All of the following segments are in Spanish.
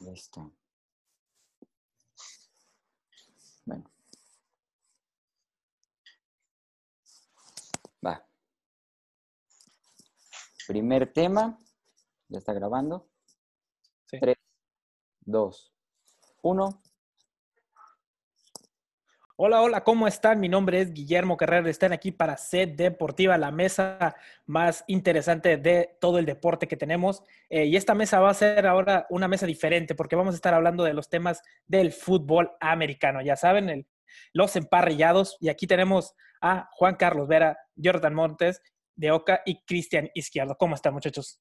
Listo. Bueno. Va. Primer tema. Ya está grabando. Sí. 3, 2, 1. Hola, hola, ¿cómo están? Mi nombre es Guillermo Carrera. Están aquí para Sed Deportiva, la mesa más interesante de todo el deporte que tenemos. Eh, y esta mesa va a ser ahora una mesa diferente porque vamos a estar hablando de los temas del fútbol americano. Ya saben, el- los emparrillados. Y aquí tenemos a Juan Carlos Vera, Jordan Montes de Oca y Cristian Izquierdo. ¿Cómo están, muchachos?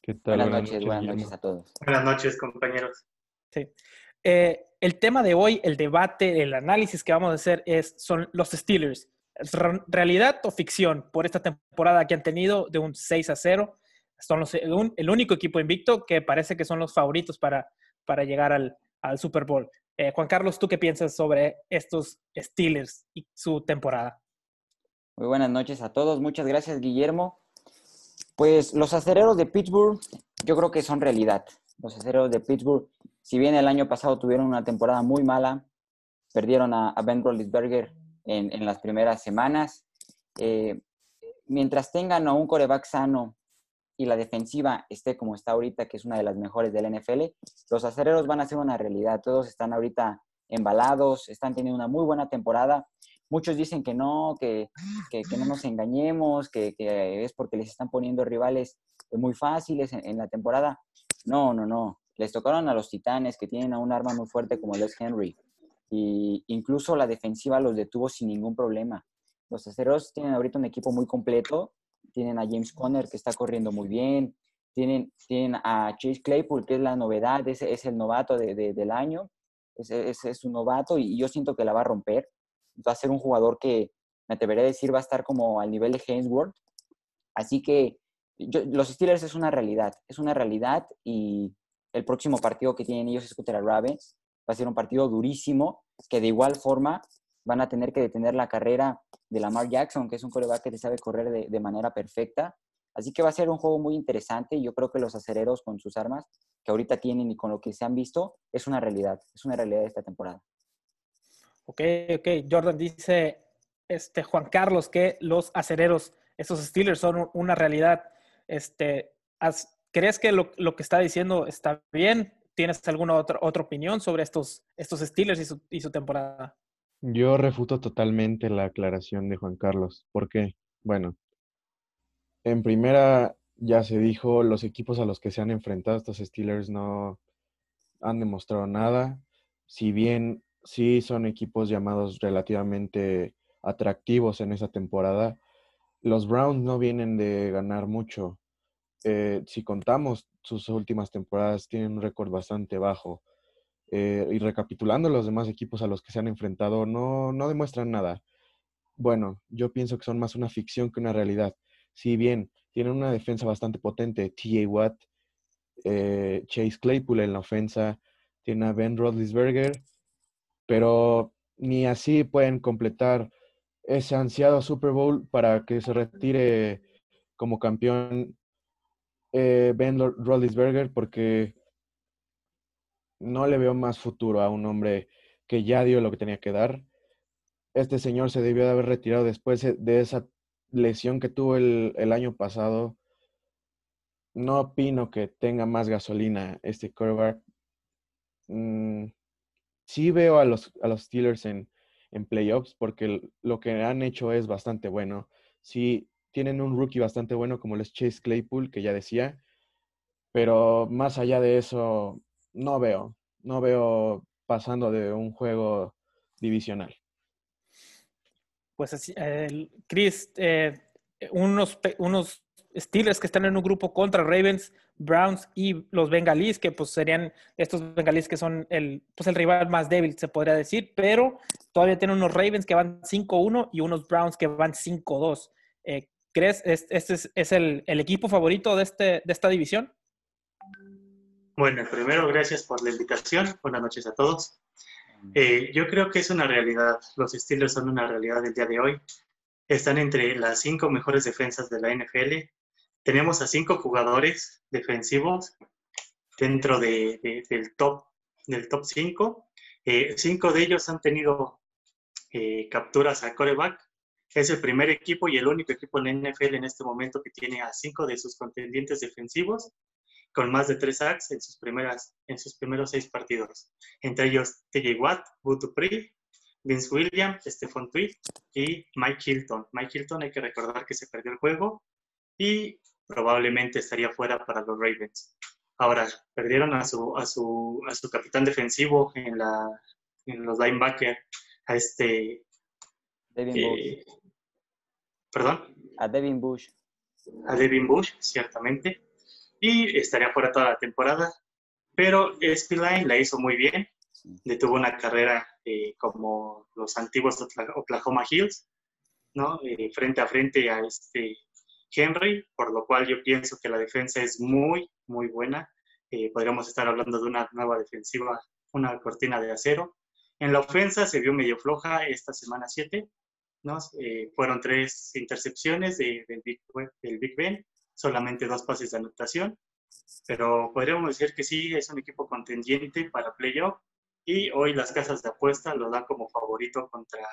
¿Qué tal? Buenas noches, buenas Guillermo. noches a todos. Buenas noches, compañeros. Sí. Eh, el tema de hoy, el debate, el análisis que vamos a hacer es, son los Steelers. ¿Es re- ¿Realidad o ficción por esta temporada que han tenido de un 6 a 0? Son los, el, único equipo invicto que parece que son los favoritos para, para llegar al, al Super Bowl. Eh, Juan Carlos, ¿tú qué piensas sobre estos Steelers y su temporada? Muy buenas noches a todos. Muchas gracias, Guillermo. Pues los acereros de Pittsburgh, yo creo que son realidad. Los acereros de Pittsburgh, si bien el año pasado tuvieron una temporada muy mala, perdieron a, Ben Roethlisberger en, las primeras semanas. eh, mientras tengan a un coreback sano y la defensiva esté como está ahorita, que es una de las mejores del NFL, los acereros van a ser una realidad. Todos están ahorita embalados, están teniendo una muy buena temporada. Muchos dicen que no, que, que, no nos engañemos, que, que es porque les están poniendo rivales muy fáciles en la temporada. No, no, no. Les tocaron a los Titanes, que tienen a un arma muy fuerte como Les Henry. Y incluso la defensiva los detuvo sin ningún problema. Los aceros tienen ahorita un equipo muy completo. Tienen a James Conner, que está corriendo muy bien. Tienen, tienen a Chase Claypool, que es la novedad, es, es el novato de- de- del año. Es, es, un novato y yo siento que la va a romper. Va a ser un jugador que, me atreveré a decir, va a estar como al nivel de Hainsworth. Así que los Steelers es una realidad, es una realidad y el próximo partido que tienen ellos es contra Ravens. Va a ser un partido durísimo que de igual forma van a tener que detener la carrera de Lamar Jackson, que es un coreback que te sabe correr de, de manera perfecta. Así que va a ser un juego muy interesante yo creo que los acereros con sus armas que ahorita tienen y con lo que se han visto es una realidad, es una realidad de esta temporada. Ok, ok. Jordan dice, este, Juan Carlos, que los acereros, estos Steelers son un- una realidad. Este, has- ¿Crees que lo, lo que está diciendo está bien? ¿Tienes alguna otra, otra opinión sobre estos, estos Steelers y su, y su temporada? Yo refuto totalmente la aclaración de Juan Carlos. ¿Por qué? Bueno, en primera ya se dijo, los equipos a los que se han enfrentado estos Steelers no han demostrado nada. Si bien sí son equipos llamados relativamente atractivos en esa temporada, los Browns no vienen de ganar mucho. Eh, si contamos sus últimas temporadas, tienen un récord bastante bajo. Eh, y recapitulando los demás equipos a los que se han enfrentado, no, no demuestran nada. Bueno, yo pienso que son más una ficción que una realidad. Si bien tienen una defensa bastante potente, T.A. Watt, eh, Chase Claypool en la ofensa, tiene a Ben Roethlisberger, pero ni así pueden completar ese ansiado Super Bowl para que se retire como campeón eh, Ben Ro- Roethlisberger, porque no le veo más futuro a un hombre que ya dio lo que tenía que dar. Este señor se debió de haber retirado después de- de esa lesión que tuvo el, año pasado. No opino que tenga más gasolina este quarterback. Mm, sí veo a los, a los Steelers en, en playoffs porque lo que han hecho es bastante bueno. Sí, tienen un rookie bastante bueno como es Chase Claypool, que ya decía, pero más allá de eso, no veo, no veo pasando de un juego divisional. Pues así, el- Chris, eh, unos, unos Steelers que están en un grupo contra Ravens, Browns y los Bengalíes, que pues serían estos Bengalíes que son el, pues el rival más débil, se podría decir, pero todavía tienen unos Ravens que van 5-1 y unos Browns que van 5-2. Eh, ¿Crees es- este es, es el, el equipo favorito de, este, de esta división? Bueno, primero, gracias por la invitación. Buenas noches a todos. Eh, yo creo que es una realidad. Los Steelers son una realidad del día de hoy. Están entre las cinco mejores defensas de la NFL. Tenemos a cinco jugadores defensivos dentro de, del top del top 5. Eh, cinco de ellos han tenido eh, capturas a coreback. Es el primer equipo y el único equipo en la NFL en este momento que tiene a cinco de sus contendientes defensivos con más de tres sacks en sus, primeras, en sus primeros seis partidos. Entre ellos TJ Watt, Butu Pri, Vince Williams, Stephon Tweed y Mike Hilton. Mike Hilton hay que recordar que se perdió el juego y probablemente estaría fuera para los Ravens. Ahora, perdieron a su, a su, a su capitán defensivo en, la, en los linebackers, a este... Devin eh. ¿Perdón? A Devin Bush. A Devin Bush, ciertamente. Y estaría fuera toda la temporada. Pero Spillane la hizo muy bien. Detuvo una carrera eh, como los antiguos Oklahoma Hills, ¿no? Eh, frente a frente a este Henry, por lo cual yo pienso que la defensa es muy, muy buena. Eh, podríamos estar hablando de una nueva defensiva, una cortina de acero. En la ofensa se vio medio floja esta semana 7, ¿no? Eh, fueron tres intercepciones de, del, Big, Ben, solamente dos pases de anotación, pero podríamos decir que sí, es un equipo contendiente para playoff y hoy las casas de apuesta lo dan como favorito contra,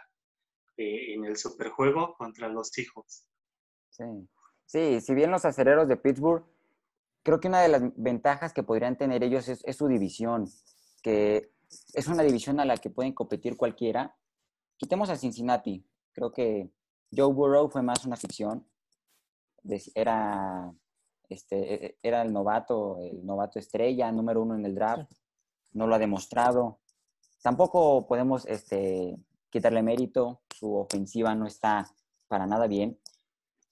eh, en el superjuego contra los hijos. Sí. Sí, si bien los acereros de Pittsburgh, creo que una de las ventajas que podrían tener ellos es, su división, que es una división a la que pueden competir cualquiera. Quitemos a Cincinnati. Creo que Joe Burrow fue más una ficción. Era, este, e, e, era el novato, el novato estrella, número uno en el draft. No lo ha demostrado. Tampoco podemos este, quitarle mérito. Su ofensiva no está para nada bien.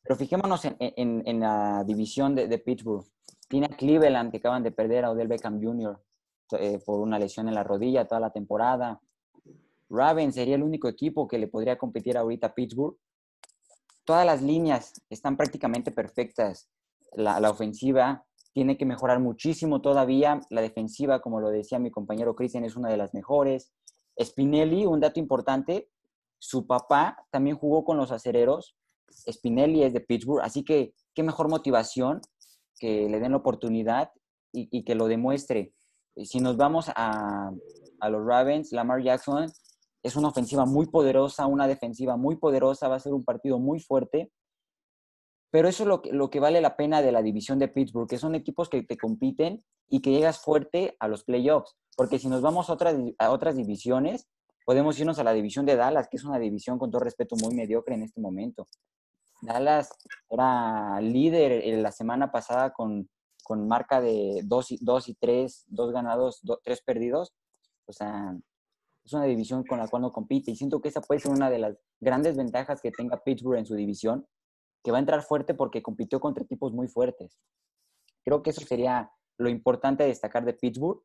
Pero fijémonos en, la división de, Pittsburgh. Tiene a Cleveland, que acaban de perder a Odell Beckham Jr. Eh, por una lesión en la rodilla toda la temporada. Ravens sería el único equipo que le podría competir ahorita a Pittsburgh. Todas las líneas están prácticamente perfectas. La, ofensiva tiene que mejorar muchísimo todavía. La defensiva, como lo decía mi compañero Christian, es una de las mejores. Spinelli, un dato importante, su papá también jugó con los acereros Spinelli es de Pittsburgh, así que qué mejor motivación que le den la oportunidad y, que lo demuestre. Si nos vamos a, los Ravens, Lamar Jackson es una ofensiva muy poderosa, una defensiva muy poderosa, va a ser un partido muy fuerte. Pero eso es lo que, lo que vale la pena de la división de Pittsburgh, que son equipos que te compiten y que llegas fuerte a los playoffs. Porque si nos vamos a otras, a otras divisiones, podemos irnos a la división de Dallas, que es una división con todo respeto muy mediocre en este momento. Dallas era líder la semana pasada con, marca de 2 y, dos y 3, 2 ganados, 3 perdidos. O sea, es una división con la cual no compite. Y siento que esa puede ser una de las grandes ventajas que tenga Pittsburgh en su división, que va a entrar fuerte porque compitió contra equipos muy fuertes. Creo que eso sería lo importante de destacar de Pittsburgh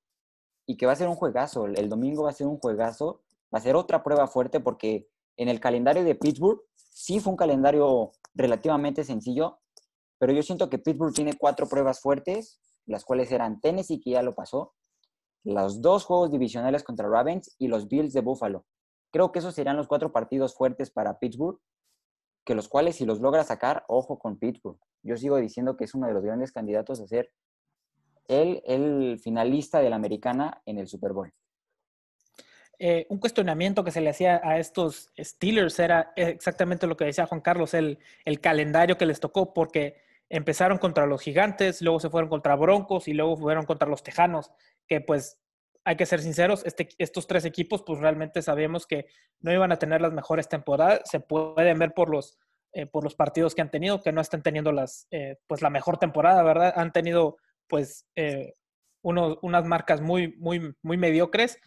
y que va a ser un juegazo. El domingo va a ser un juegazo. Va a ser otra prueba fuerte porque en el calendario de Pittsburgh sí fue un calendario relativamente sencillo, pero yo siento que Pittsburgh tiene cuatro pruebas fuertes, las cuales eran Tennessee, que ya lo pasó, los dos juegos divisionales contra Ravens y los Bills de Buffalo. Creo que esos serían los cuatro partidos fuertes para Pittsburgh, que los cuales si los logra sacar, ojo con Pittsburgh. Yo sigo diciendo que es uno de los grandes candidatos a ser el, el finalista de la americana en el Super Bowl. Eh, un cuestionamiento que se le hacía a estos Steelers era exactamente lo que decía Juan Carlos, el, el, calendario que les tocó, porque empezaron contra los gigantes, luego se fueron contra Broncos y luego fueron contra los Tejanos, que pues hay que ser sinceros, este, estos tres equipos pues realmente sabemos que no iban a tener las mejores temporadas, se pueden ver por los, eh, por los partidos que han tenido, que no están teniendo las, eh, pues la mejor temporada, ¿verdad? Han tenido pues unas marcas muy, muy, muy mediocres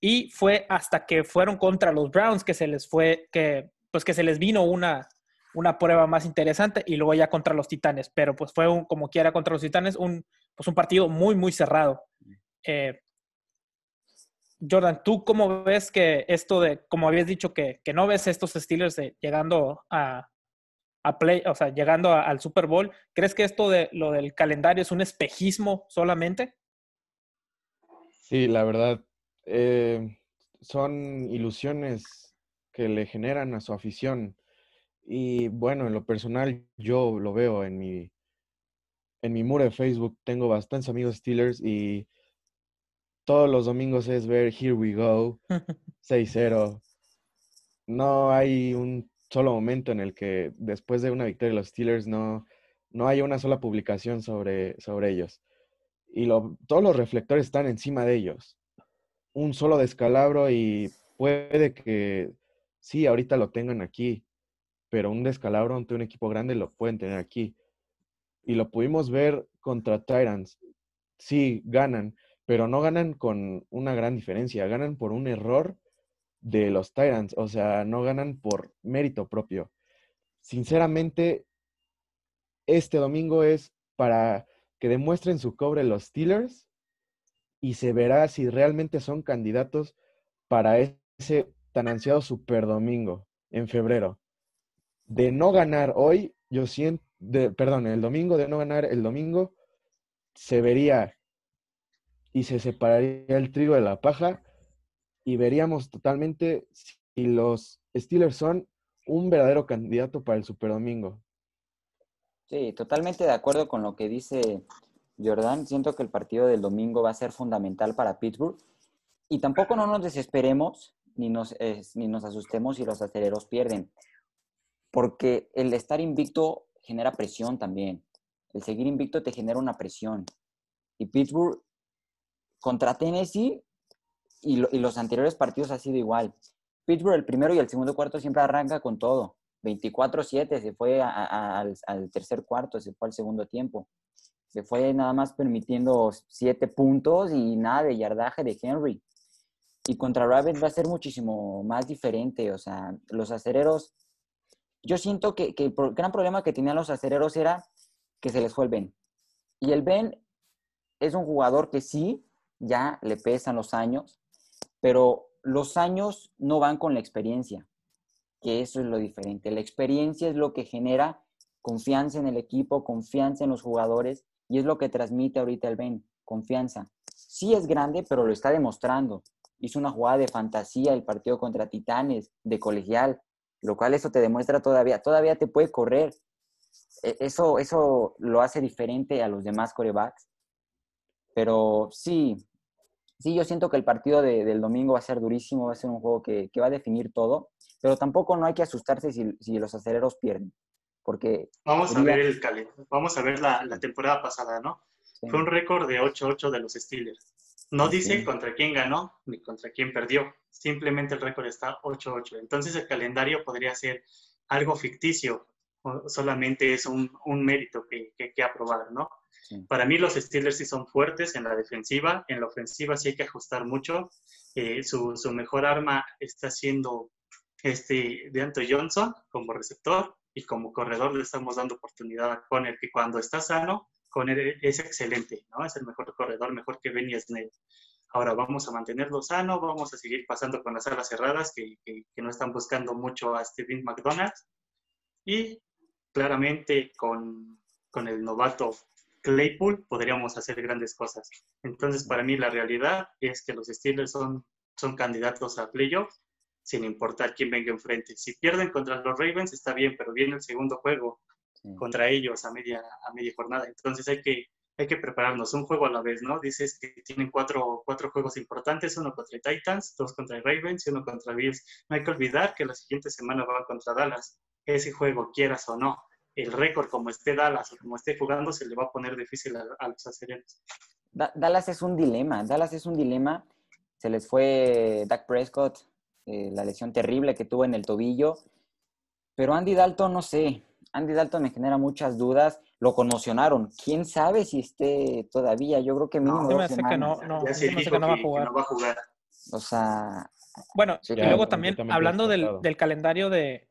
y fue hasta que fueron contra los Browns que se les fue, que pues que se les vino una, una prueba más interesante y luego ya contra los Titanes, pero pues fue un, como quiera contra los Titanes, un, pues un partido muy, muy cerrado. Eh, Jordan, ¿tú cómo ves que esto de, como habías dicho, que, que no ves estos Steelers llegando a, a, play, o sea, llegando al Super Bowl, ¿crees que esto de lo del calendario es un espejismo solamente? Sí, la verdad, eh, son ilusiones que le generan a su afición. Y bueno, en lo personal yo lo veo en mi, en mi muro de Facebook tengo bastantes amigos Steelers y todos los domingos es ver Here We Go, 6-0. No hay un solo momento en el que después de una victoria de los Steelers no, no haya una sola publicación sobre, sobre ellos. Y lo, todos los reflectores están encima de ellos. Un solo descalabro y puede que sí, ahorita lo tengan aquí, pero un descalabro ante un equipo grande lo pueden tener aquí. Y lo pudimos ver contra Tyrants. Sí, ganan, pero no ganan con una gran diferencia, ganan por un error de los Tyrants, o sea, no ganan por mérito propio. Sinceramente, este domingo es para que demuestren su cobre los Steelers y se verá si realmente son candidatos para ese tan ansiado Super Domingo en febrero. De no ganar hoy, yo siento, perdón, el domingo, de no ganar el domingo, se vería y se separaría el trigo de la paja y veríamos totalmente si los Steelers son un verdadero candidato para el Super Domingo. Sí, totalmente de acuerdo con lo que dice Jordan. Siento que el partido del domingo va a ser fundamental para Pittsburgh. Y tampoco no nos desesperemos ni nos, ni nos asustemos si los aceleros pierden. Porque el estar invicto genera presión también. El seguir invicto te genera una presión. Y Pittsburgh contra Tennessee y, y los anteriores partidos ha sido igual. Pittsburgh el primero y el segundo cuarto siempre arranca con todo. 24-7, se fue al, tercer cuarto, se fue al segundo tiempo. Se fue nada más permitiendo 7 puntos y nada de yardaje de Henry. Y contra Ravens va a ser muchísimo más diferente. O sea, los acereros, yo siento que, que el gran problema que tenían los acereros era que se les fue el Ben. Y el Ben es un jugador que sí, ya le pesan los años, pero los años no van con la experiencia que eso es lo diferente. La experiencia es lo que genera confianza en el equipo, confianza en los jugadores y es lo que transmite ahorita el Ben, confianza. Sí es grande, pero lo está demostrando. Hizo una jugada de fantasía el partido contra Titanes, de colegial, lo cual eso te demuestra todavía, todavía te puede correr. E, eso, eso lo hace diferente a los demás corebacks. Pero sí, sí, yo siento que el partido del domingo va a ser durísimo, va a ser un juego que, que va a definir todo pero tampoco no hay que asustarse si, si los aceleros pierden, porque... Vamos a ver el vamos a ver la, la temporada pasada, ¿no? Fue un récord de 8-8 de los Steelers. No dice contra quién ganó ni contra quién perdió, simplemente el récord está 8-8. Entonces el calendario podría ser algo ficticio, solamente es un, un mérito que, que, que aprobar, ¿no? Para mí los Steelers sí son fuertes en la defensiva, en la ofensiva sí hay que ajustar mucho. Eh, su, su, mejor arma está siendo este, de Anto Johnson como receptor y como corredor le estamos dando oportunidad a Conner, que cuando está sano, Conner es excelente, ¿no? Es el mejor corredor, mejor que Benny Snell. Ahora vamos a mantenerlo sano, vamos a seguir pasando con las alas cerradas que, que, no están buscando mucho a Steven McDonald. Y claramente con, con el novato Claypool podríamos hacer grandes cosas. Entonces, para mí la realidad es que los Steelers son, son candidatos a playoffs sin importar quién venga enfrente. Si pierden contra los Ravens está bien, pero viene el segundo juego contra ellos a media, a media jornada. Entonces hay que, hay que prepararnos un juego a la vez, ¿no? Dices que tienen cuatro, cuatro juegos importantes, uno contra Titans, dos contra Ravens y uno contra Bills. No hay que olvidar que la siguiente semana va contra Dallas. Ese juego, quieras o no, el récord como esté Dallas o como esté jugando, se le va a poner difícil a, los aceleros. Dallas es un dilema, Dallas es un dilema. Se les fue Dak Prescott, eh, la lesión terrible que tuvo en el tobillo. Pero Andy Dalton, no sé, Andy Dalton me genera muchas dudas. Lo conmocionaron. ¿Quién sabe si esté todavía? Yo creo que mínimo no, dos que no, no, ya se dijo que, no, va a jugar. O sea... Bueno, y luego también hablando del, del, calendario de,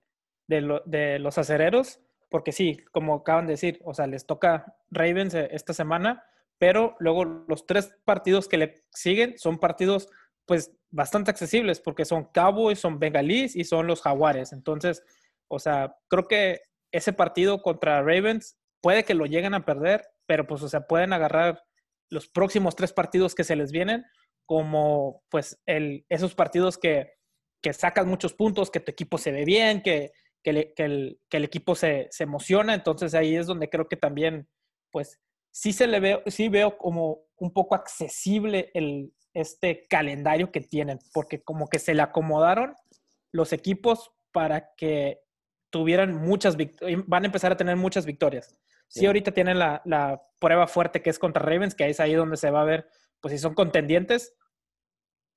de, de, los acereros, porque sí, como acaban de decir, o sea, les toca Ravens eh, esta semana, pero luego los tres partidos que le siguen son partidos pues bastante accesibles porque son Cowboys, son Bengalís y son los Jaguares. Entonces, o sea, creo que ese partido contra Ravens puede que lo lleguen a perder, pero pues, o sea, pueden agarrar los próximos tres partidos que se les vienen como, pues, el, esos partidos que, que sacan muchos puntos, que tu equipo se ve bien, que, que, el, que el, equipo se, se, emociona. Entonces ahí es donde creo que también, pues, sí se le veo, sí veo como un poco accesible el, este calendario que tienen, porque como que se le acomodaron los equipos para que tuvieran muchas victorias, van a empezar a tener muchas victorias. Sí, ahorita tienen la, la, prueba fuerte que es contra Ravens, que es ahí donde se va a ver, pues si son contendientes,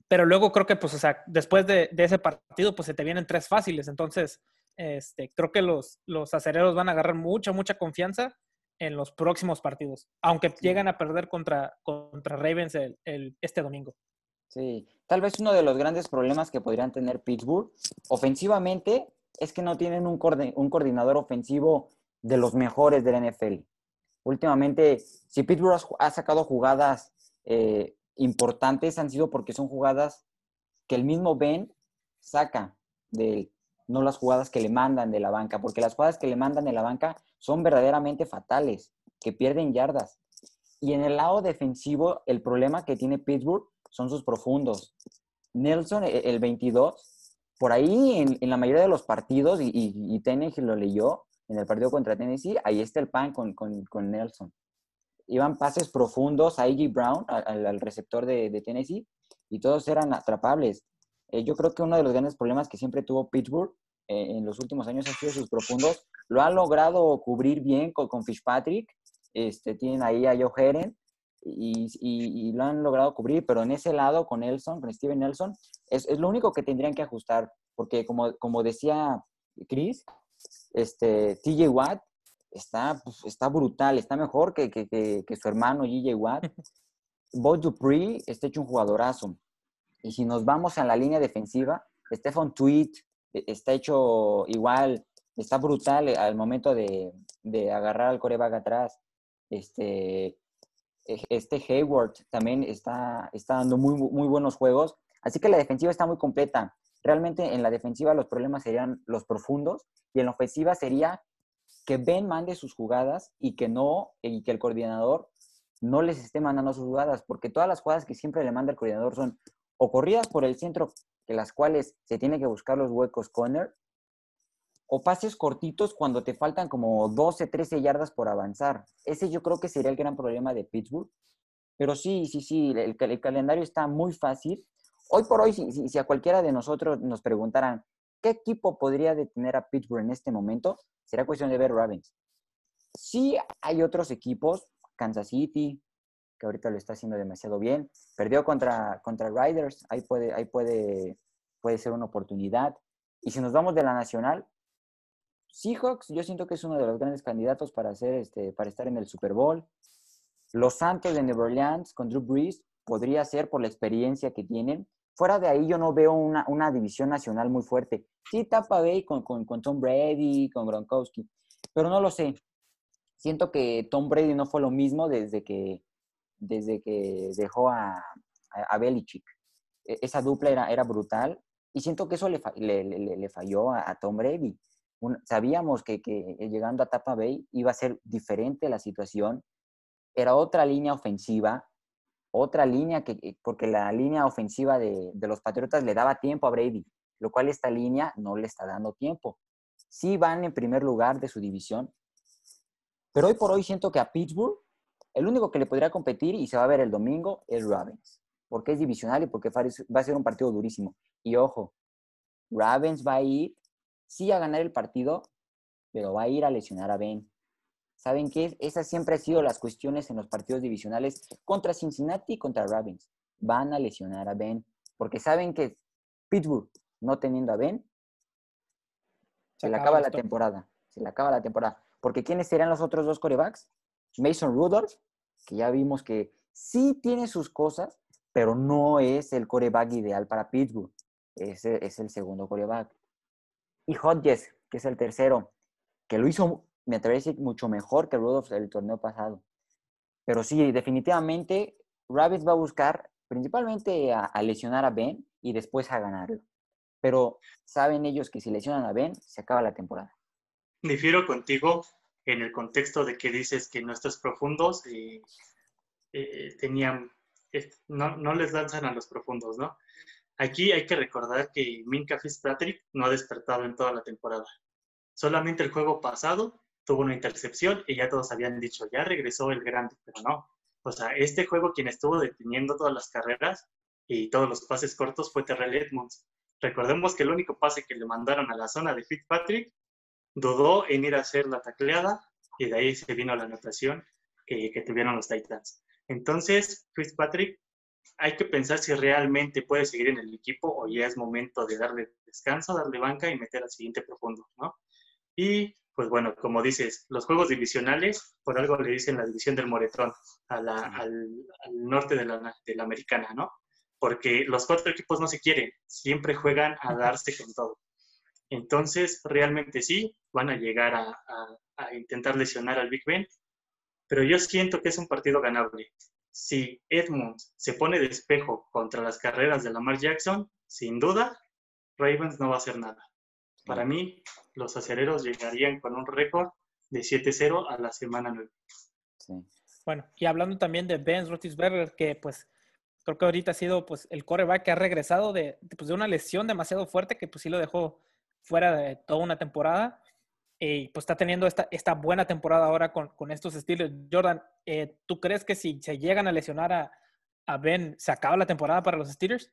pero luego creo que, pues, o sea, después de, de ese partido, pues se te vienen tres fáciles, entonces, este, creo que los, los acereros van a agarrar mucha, mucha confianza en los próximos partidos, aunque llegan a perder contra, contra Ravens el, este domingo. Sí, tal vez uno de los grandes problemas que podrían tener Pittsburgh ofensivamente es que no tienen un, un coordinador ofensivo de los mejores del NFL. Últimamente, si Pittsburgh ha sacado jugadas eh, importantes, han sido porque son jugadas que el mismo Ben saca de no las jugadas que le mandan de la banca, porque las jugadas que le mandan de la banca son verdaderamente fatales, que pierden yardas. Y en el lado defensivo, el problema que tiene Pittsburgh son sus profundos. Nelson, e, el 22, por ahí en, la mayoría de los partidos, y, y, Tennessee lo leyó en el partido contra Tennessee, ahí está el pan con, con, Nelson. Iban pases profundos a. Brown, al, receptor de, Tennessee, y todos eran atrapables. Eh, yo creo que uno de los grandes problemas que siempre tuvo Pittsburgh eh, en los últimos años han sido sus profundos. Lo han logrado cubrir bien con, con Fitzpatrick. Este, tienen ahí a Joe Heren y, y, lo han logrado cubrir, pero en ese lado con Nelson, con Steven Nelson, es, es lo único que tendrían que ajustar, porque como, como decía Chris, este, TJ Watt está, pues, está brutal, está mejor que, que, que, su hermano GJ Watt. Bob Dupree está hecho un jugadorazo. Y si nos vamos a la línea defensiva, Stefan Tweet e, está hecho igual, está brutal al momento de, de agarrar al coreback atrás. Este, e, este Hayward también está, está dando muy, muy buenos juegos. Así que la defensiva está muy completa. Realmente en la defensiva los problemas serían los profundos y en la ofensiva sería que Ben mande sus jugadas y que no, y que el coordinador no les esté mandando sus jugadas, porque todas las jugadas que siempre le manda el coordinador son o corridas por el centro, que las cuales se tiene que buscar los huecos corner, o pases cortitos cuando te faltan como 12, 13 yardas por avanzar. Ese yo creo que sería el gran problema de Pittsburgh. Pero sí, sí, sí, el, calendario está muy fácil. Hoy por hoy, si, si, a cualquiera de nosotros nos preguntaran qué equipo podría detener a Pittsburgh en este momento, será cuestión de ver Ravens. Sí hay otros equipos, Kansas City, que ahorita lo está haciendo demasiado bien. Perdió contra, contra Riders, ahí, puede, ahí puede, puede ser una oportunidad. Y si nos vamos de la nacional, Seahawks, yo siento que es uno de los grandes candidatos para, hacer este, para estar en el Super Bowl. Los Santos de New Orleans con Drew Brees podría ser por la experiencia que tienen. Fuera de ahí yo no veo una, una división nacional muy fuerte. Sí, Tampa Bay con, con, con Tom Brady, con Gronkowski, pero no lo sé. Siento que Tom Brady no fue lo mismo desde que, desde que dejó a, a, Belichick. E, esa dupla era, era brutal y siento que eso le, le, le, falló a, Tom Brady. sabíamos que, que, llegando a Tampa Bay iba a ser diferente la situación. Era otra línea ofensiva, otra línea que, porque la línea ofensiva de, de, los Patriotas le daba tiempo a Brady, lo cual esta línea no le está dando tiempo. Sí van en primer lugar de su división, pero hoy por hoy siento que a Pittsburgh el único que le podría competir y se va a ver el domingo es Ravens, porque es divisional y porque va a ser un partido durísimo. Y ojo, Ravens va a ir, sí a ganar el partido, pero va a ir a lesionar a Ben. ¿Saben qué? Esas siempre han sido las cuestiones en los partidos divisionales contra Cincinnati y contra Ravens. Van a lesionar a Ben, porque saben que Pittsburgh, no teniendo a Ben, se, le acaba la temporada. Se le acaba la temporada. Porque ¿quiénes serían los otros dos corebacks? Mason Rudolph, que ya vimos que sí tiene sus cosas, pero no es el coreback ideal para Pittsburgh. Ese es el segundo coreback. Y Hodges, que es el tercero, que lo hizo, me atrevo a decir, mucho mejor que Rudolph el torneo pasado. Pero sí, definitivamente, Rabbits va a buscar principalmente a, a, lesionar a Ben y después a ganarlo. Pero saben ellos que si lesionan a Ben, se acaba la temporada. Difiero contigo en el contexto de que dices que nuestros profundos eh, eh, tenían, no, no, les lanzan a los profundos, ¿no? Aquí hay que recordar que Minka Fitzpatrick no ha despertado en toda la temporada. Solamente el juego pasado tuvo una intercepción y ya todos habían dicho, ya regresó el grande, pero no. O sea, este juego quien estuvo deteniendo todas las carreras y todos los pases cortos fue Terrell Edmonds. Recordemos que el único pase que le mandaron a la zona de Fitzpatrick dudó en ir a hacer la tacleada y de ahí se vino la anotación que, que tuvieron los Titans. Entonces, Fitzpatrick, hay que pensar si realmente puede seguir en el equipo o ya es momento de darle descanso, darle banca y meter al siguiente profundo, ¿no? Y pues bueno, como dices, los juegos divisionales, por algo le dicen la división del Moretón, al, al, norte de la, de la americana, ¿no? Porque los cuatro equipos no se quieren, siempre juegan a darse con todo. Entonces, realmente sí, van a llegar a, a, intentar lesionar al Big Ben, pero yo siento que es un partido ganable. Si Edmonds se pone de espejo contra las carreras de Lamar Jackson, sin duda, Ravens no va a hacer nada. Para mí, los acereros llegarían con un récord de 7-0 a la semana 9. Bueno, y hablando también de Ben Roethlisberger, que pues creo que ahorita ha sido pues el coreback que ha regresado de, pues, de una lesión demasiado fuerte que pues sí lo dejó fuera de toda una temporada y pues está teniendo esta, esta buena temporada ahora con, con estos estilos. Jordan, eh, ¿tú crees que si se llegan a lesionar a, a Ben, se acaba la temporada para los Steelers?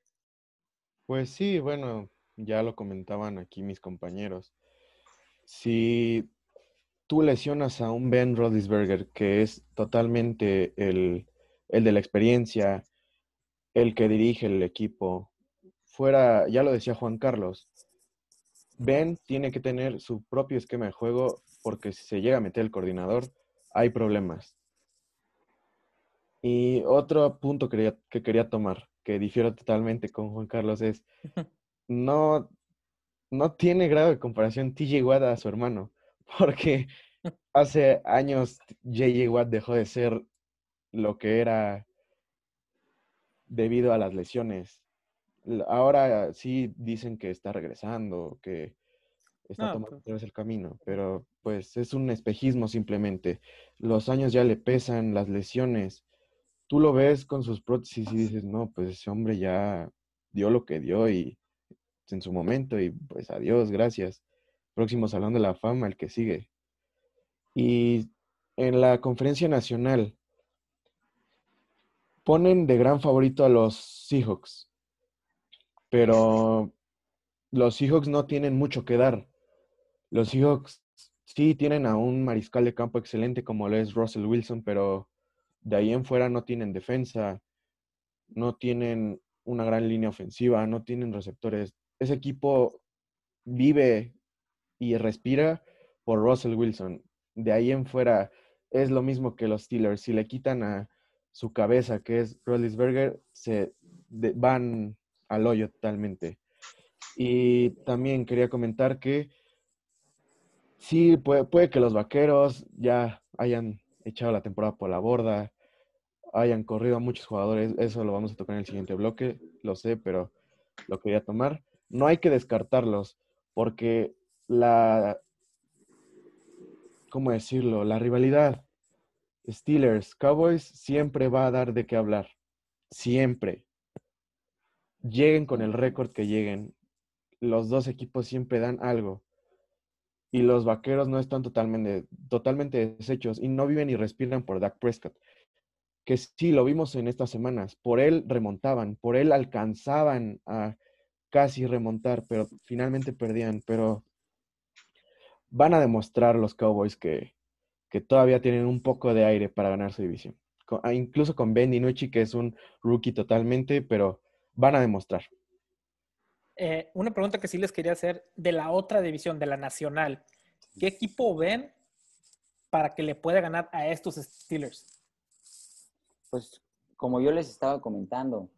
Pues sí, bueno, ya lo comentaban aquí mis compañeros. Si tú lesionas a un Ben Roethlisberger, que es totalmente el, el de la experiencia, el que dirige el equipo, fuera, ya lo decía Juan Carlos, Ben tiene que tener su propio esquema de juego porque si se llega a meter el coordinador, hay problemas. Y otro punto que quería, tomar, que difiero totalmente con Juan Carlos, es no, no tiene grado de comparación TJ Watt a su hermano, porque hace años JJ Watt dejó de ser lo que era debido a las lesiones ahora sí dicen que está regresando, que está tomando pues el camino, pero pues es un espejismo simplemente. Los años ya le pesan, las lesiones. Tú lo ves con sus prótesis y dices, no, pues ese hombre ya dio lo que dio y en su momento y pues adiós, gracias. Próximo Salón de la Fama, el que sigue. Y en la conferencia nacional ponen de gran favorito a los Seahawks pero los Seahawks no tienen mucho que dar. Los Seahawks sí tienen a un mariscal de campo excelente como lo es Russell Wilson, pero de ahí en fuera no tienen defensa, no tienen una gran línea ofensiva, no tienen receptores. Ese equipo vive y respira por Russell Wilson. De ahí en fuera es lo mismo que los Steelers. Si le quitan a su cabeza, que es Rollinsberger, se van al hoyo totalmente. Y también quería comentar que sí, puede, puede que los vaqueros ya hayan echado la temporada por la borda, hayan corrido a muchos jugadores, eso lo vamos a tocar en el siguiente bloque, lo sé, pero lo quería tomar. No hay que descartarlos, porque la, ¿cómo decirlo? La rivalidad Steelers, Cowboys siempre va a dar de qué hablar, siempre lleguen con el récord que lleguen, los dos equipos siempre dan algo. Y los vaqueros no están totalmente, totalmente deshechos y no viven y respiran por Dak Prescott. Que sí, lo vimos en estas semanas. Por él remontaban, por él alcanzaban a casi remontar, pero finalmente perdían. Pero van a demostrar los Cowboys que, que todavía tienen un poco de aire para ganar su división. Ah, incluso con Ben DiNucci, que es un rookie totalmente, pero van a demostrar. Eh, una pregunta que sí les quería hacer de la otra división, de la nacional. ¿Qué equipo ven para que le pueda ganar a estos Steelers? Pues como yo les estaba comentando,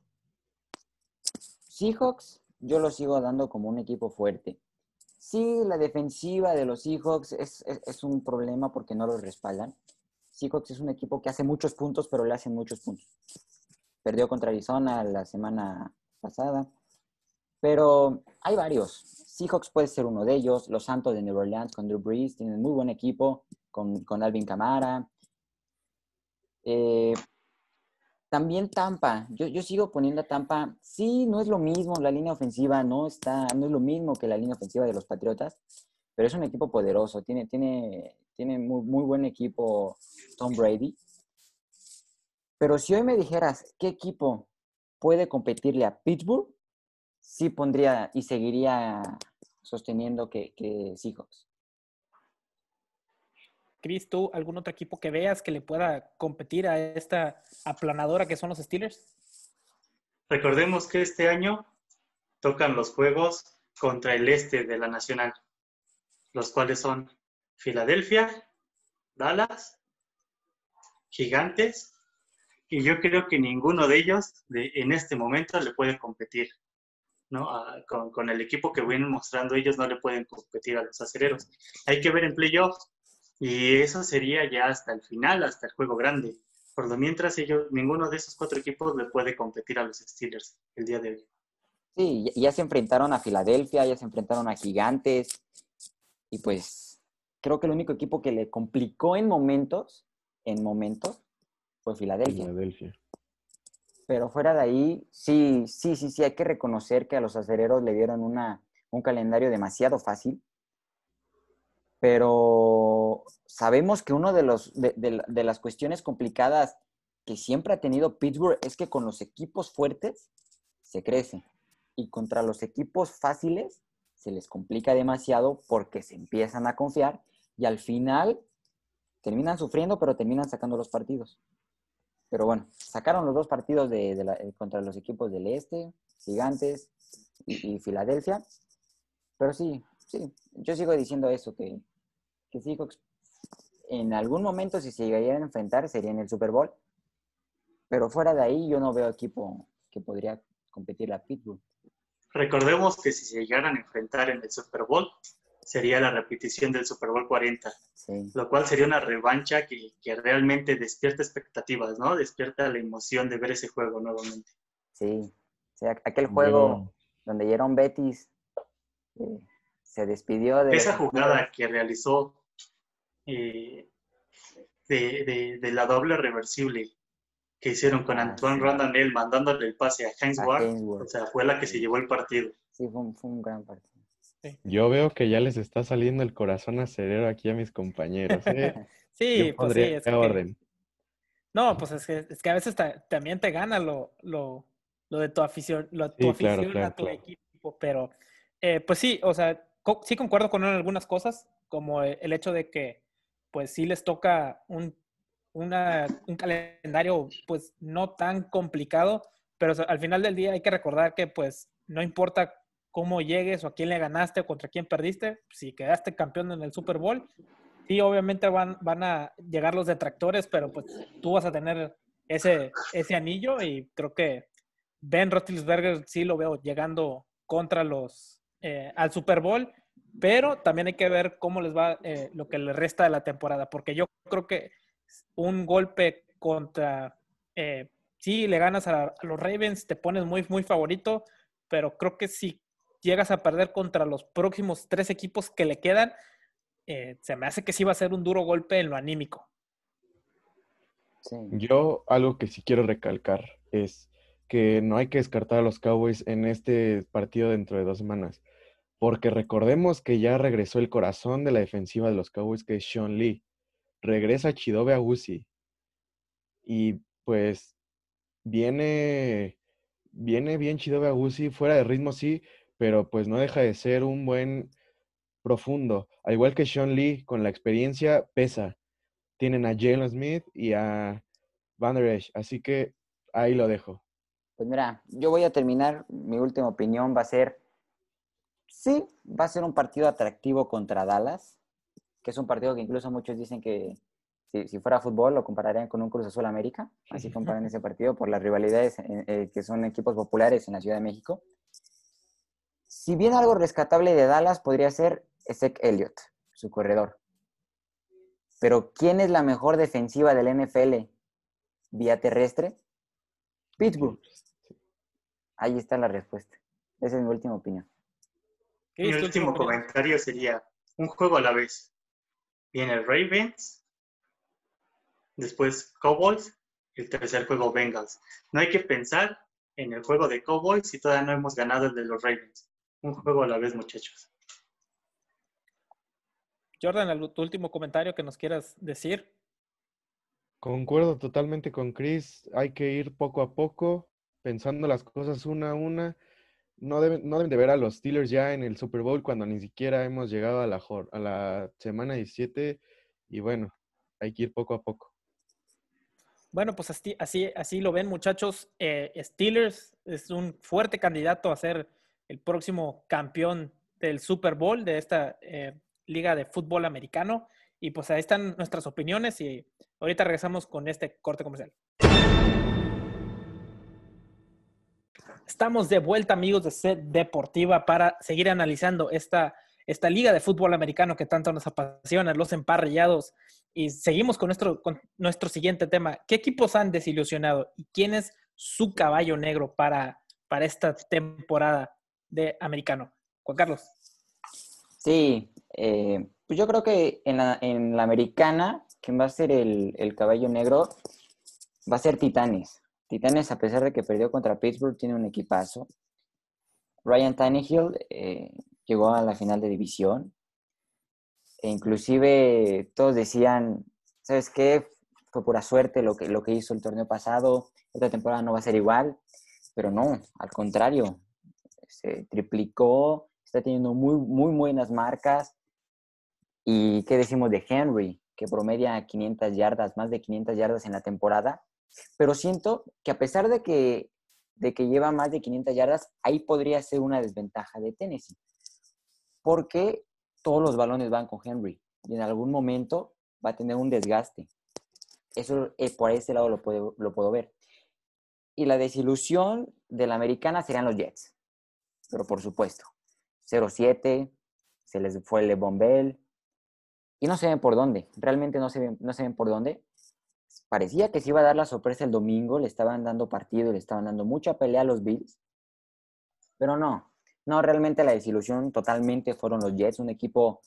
Seahawks yo lo sigo dando como un equipo fuerte. Sí, la defensiva de los Seahawks es, es un problema porque no lo respaldan. Seahawks es un equipo que hace muchos puntos, pero le hacen muchos puntos. Perdió contra Arizona la semana pasada. Pero hay varios. Seahawks puede ser uno de ellos. Los Santos de New Orleans con Drew Brees tienen muy buen equipo con, Alvin Camara. Eh, también Tampa. Yo, yo, sigo poniendo a Tampa. Sí, no es lo mismo. La línea ofensiva no está, no es lo mismo que la línea ofensiva de los Patriotas, pero es un equipo poderoso. Tiene, tiene, tiene muy, muy buen equipo Tom Brady. Pero si hoy me dijeras qué equipo puede competirle a Pittsburgh, sí pondría y seguiría sosteniendo que, que Seahawks. Chris, ¿tú algún otro equipo que veas que le pueda competir a esta aplanadora que son los Steelers? Recordemos que este año tocan los juegos contra el este de la Nacional, los cuales son Filadelfia, Dallas, Gigantes, y yo creo que ninguno de ellos de, en este momento le puede competir. ¿no? con, con, el equipo que vienen mostrando ellos no le pueden competir a los acereros. Hay que ver en playoffs y eso sería ya hasta el final, hasta el juego grande. Por lo mientras ellos, ninguno de esos cuatro equipos le puede competir a los Steelers el día de hoy. Sí, ya se enfrentaron a Filadelfia, ya se enfrentaron a Gigantes y pues creo que el único equipo que le complicó en momentos, en momentos, fue Filadelfia. Filadelfia. Pero fuera de ahí, sí, sí, sí, sí, hay que reconocer que a los acereros le dieron una, un calendario demasiado fácil pero sabemos que una de, los, de, las cuestiones complicadas que siempre ha tenido Pittsburgh es que con los equipos fuertes se crece y contra los equipos fáciles se les complica demasiado porque se empiezan a confiar y al final terminan sufriendo, pero terminan sacando los partidos. Pero bueno, sacaron los dos partidos de, eh, contra los equipos del Este, Gigantes y, Filadelfia. Pero sí, sí, yo sigo diciendo eso, que que Seahawks en algún momento, si se llegarían a enfrentar, sería en el Super Bowl. Pero fuera de ahí, yo no veo equipo que podría competir a Pittsburgh. Recordemos que si se llegaran a enfrentar en el Super Bowl, sería la repetición del Super Bowl 40, lo cual sería una revancha que, que, realmente despierta expectativas, ¿no? Despierta la emoción de ver ese juego nuevamente. Sí, aquel juego donde Jerome Betis eh, se despidió de... Esa jugada que realizó eh, de, de, la doble reversible que hicieron con ah, Antoine sí. Randall mandándole el pase a Heinz Ward, o sea, fue la que se llevó el partido. Sí, fue un, gran partido. Yo veo que ya les está saliendo el corazón acerero aquí a mis compañeros. ¿eh? sí, pues sí, es orden. No, pues es que, es que a veces también te gana lo, lo, lo de tu afición, lo, tu afición a tu equipo, pero eh, pues sí, o sea, sí concuerdo con algunas cosas, como el hecho de que pues sí les toca un, un calendario pues no tan complicado, pero al final del día hay que recordar que pues no importa cómo llegues o a quién le ganaste o contra quién perdiste, si quedaste campeón en el Super Bowl, sí obviamente van, van a llegar los detractores, pero pues tú vas a tener ese, ese anillo y creo que Ben Roethlisberger sí lo veo llegando contra los eh, al Super Bowl pero también hay que ver cómo les va eh, lo que les resta de la temporada, porque yo creo que un golpe contra, eh, sí, le ganas a, los Ravens, te pones muy, muy favorito, pero creo que si llegas a perder contra los próximos tres equipos que le quedan, eh, se me hace que sí va a ser un duro golpe en lo anímico. Yo algo que sí quiero recalcar es que no hay que descartar a los Cowboys en este partido dentro de dos semanas. Porque recordemos que ya regresó el corazón de la defensiva de los Cowboys, que es Sean Lee. Regresa Chidobe Agusi. Y pues viene, viene bien Chidobe Agusi, fuera de ritmo sí, pero pues no deja de ser un buen profundo. Al igual que Sean Lee, con la experiencia, pesa. Tienen a Jalen Smith y a Van Der Esch, así que ahí lo dejo. Pues mira, yo voy a terminar, mi última opinión va a ser Sí, va a ser un partido atractivo contra Dallas, que es un partido que incluso muchos dicen que si, fuera fútbol lo compararían con un Cruz Azul América, así comparan ese partido por las rivalidades eh, eh, que son equipos populares en la Ciudad de México. Si bien algo rescatable de Dallas podría ser Ezek Elliott, su corredor. Pero ¿quién es la mejor defensiva del NFL vía terrestre? Pittsburgh. Ahí está la respuesta. Esa es mi última opinión. Mi último comentario sería un juego a la vez. Viene Ravens, después Cowboys y el tercer juego Bengals. No hay que pensar en el juego de Cowboys si todavía no hemos ganado el de los Ravens. Un juego a la vez, muchachos. Jordan, tu último comentario que nos quieras decir. Concuerdo totalmente con Chris. Hay que ir poco a poco, pensando las cosas una a una. No deben, no deben de ver a los Steelers ya en el Super Bowl cuando ni siquiera hemos llegado a la, a la semana 17. Y bueno, hay que ir poco a poco. Bueno, pues así, así, así lo ven, muchachos. Eh, Steelers es un fuerte candidato a ser el próximo campeón del Super Bowl de esta eh, liga de fútbol americano. Y pues ahí están nuestras opiniones y ahorita regresamos con este corte comercial. Estamos de vuelta, amigos de Set Deportiva, para seguir analizando esta, esta liga de fútbol americano que tanto nos apasiona, los emparrillados. Y seguimos con nuestro, con nuestro siguiente tema. ¿Qué equipos han desilusionado y quién es su caballo negro para, para esta temporada de americano? Juan Carlos. Sí, eh, pues yo creo que en la, en la americana, quien va a ser el, el, caballo negro, va a ser Titanes. Titanes, a pesar de que perdió contra Pittsburgh, tiene un equipazo. Ryan Tannehill eh, llegó a la final de división. E inclusive todos decían, ¿sabes qué? Fue pura suerte lo que, lo que hizo el torneo pasado. Esta temporada no va a ser igual. Pero no, al contrario. Se triplicó está teniendo muy, muy buenas marcas. ¿Y qué decimos de Henry? Que promedia 500 yardas, más de 500 yardas en la temporada. Pero siento que a pesar de que, de que lleva más de 500 yardas, ahí podría ser una desventaja de Tennessee. Porque todos los balones van con Henry y en algún momento va a tener un desgaste. Eso eh, por ese lado lo puedo, lo puedo ver. Y la desilusión de la americana serían los Jets. Pero por supuesto, 0-7, se les fue el Bell y no se ven por dónde, realmente no se ven, no se ven por dónde. Parecía que se iba a dar la sorpresa el domingo, le estaban dando partido, le estaban dando mucha pelea a los Bills, pero no, no, realmente la desilusión totalmente fueron los Jets, un equipo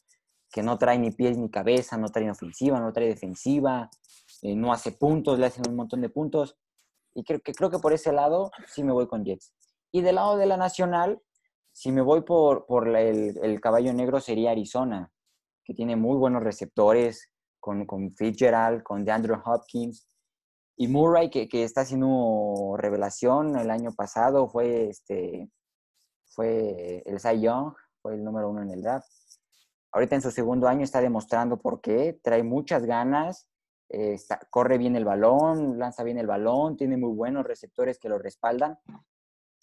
que no trae ni pies ni cabeza, no trae ofensiva, no trae defensiva, eh, no hace puntos, le hacen un montón de puntos. Y creo que, creo que por ese lado sí me voy con Jets. Y del lado de la Nacional, si me voy por, el, caballo negro sería Arizona, que tiene muy buenos receptores con, con Fitzgerald, con DeAndre Hopkins. Y Murray, que, está haciendo revelación el año pasado, fue, este, fue el Cy Young, fue el número uno en el draft. Ahorita en su segundo año está demostrando por qué, trae muchas ganas, eh, corre bien el balón, lanza bien el balón, tiene muy buenos receptores que lo respaldan.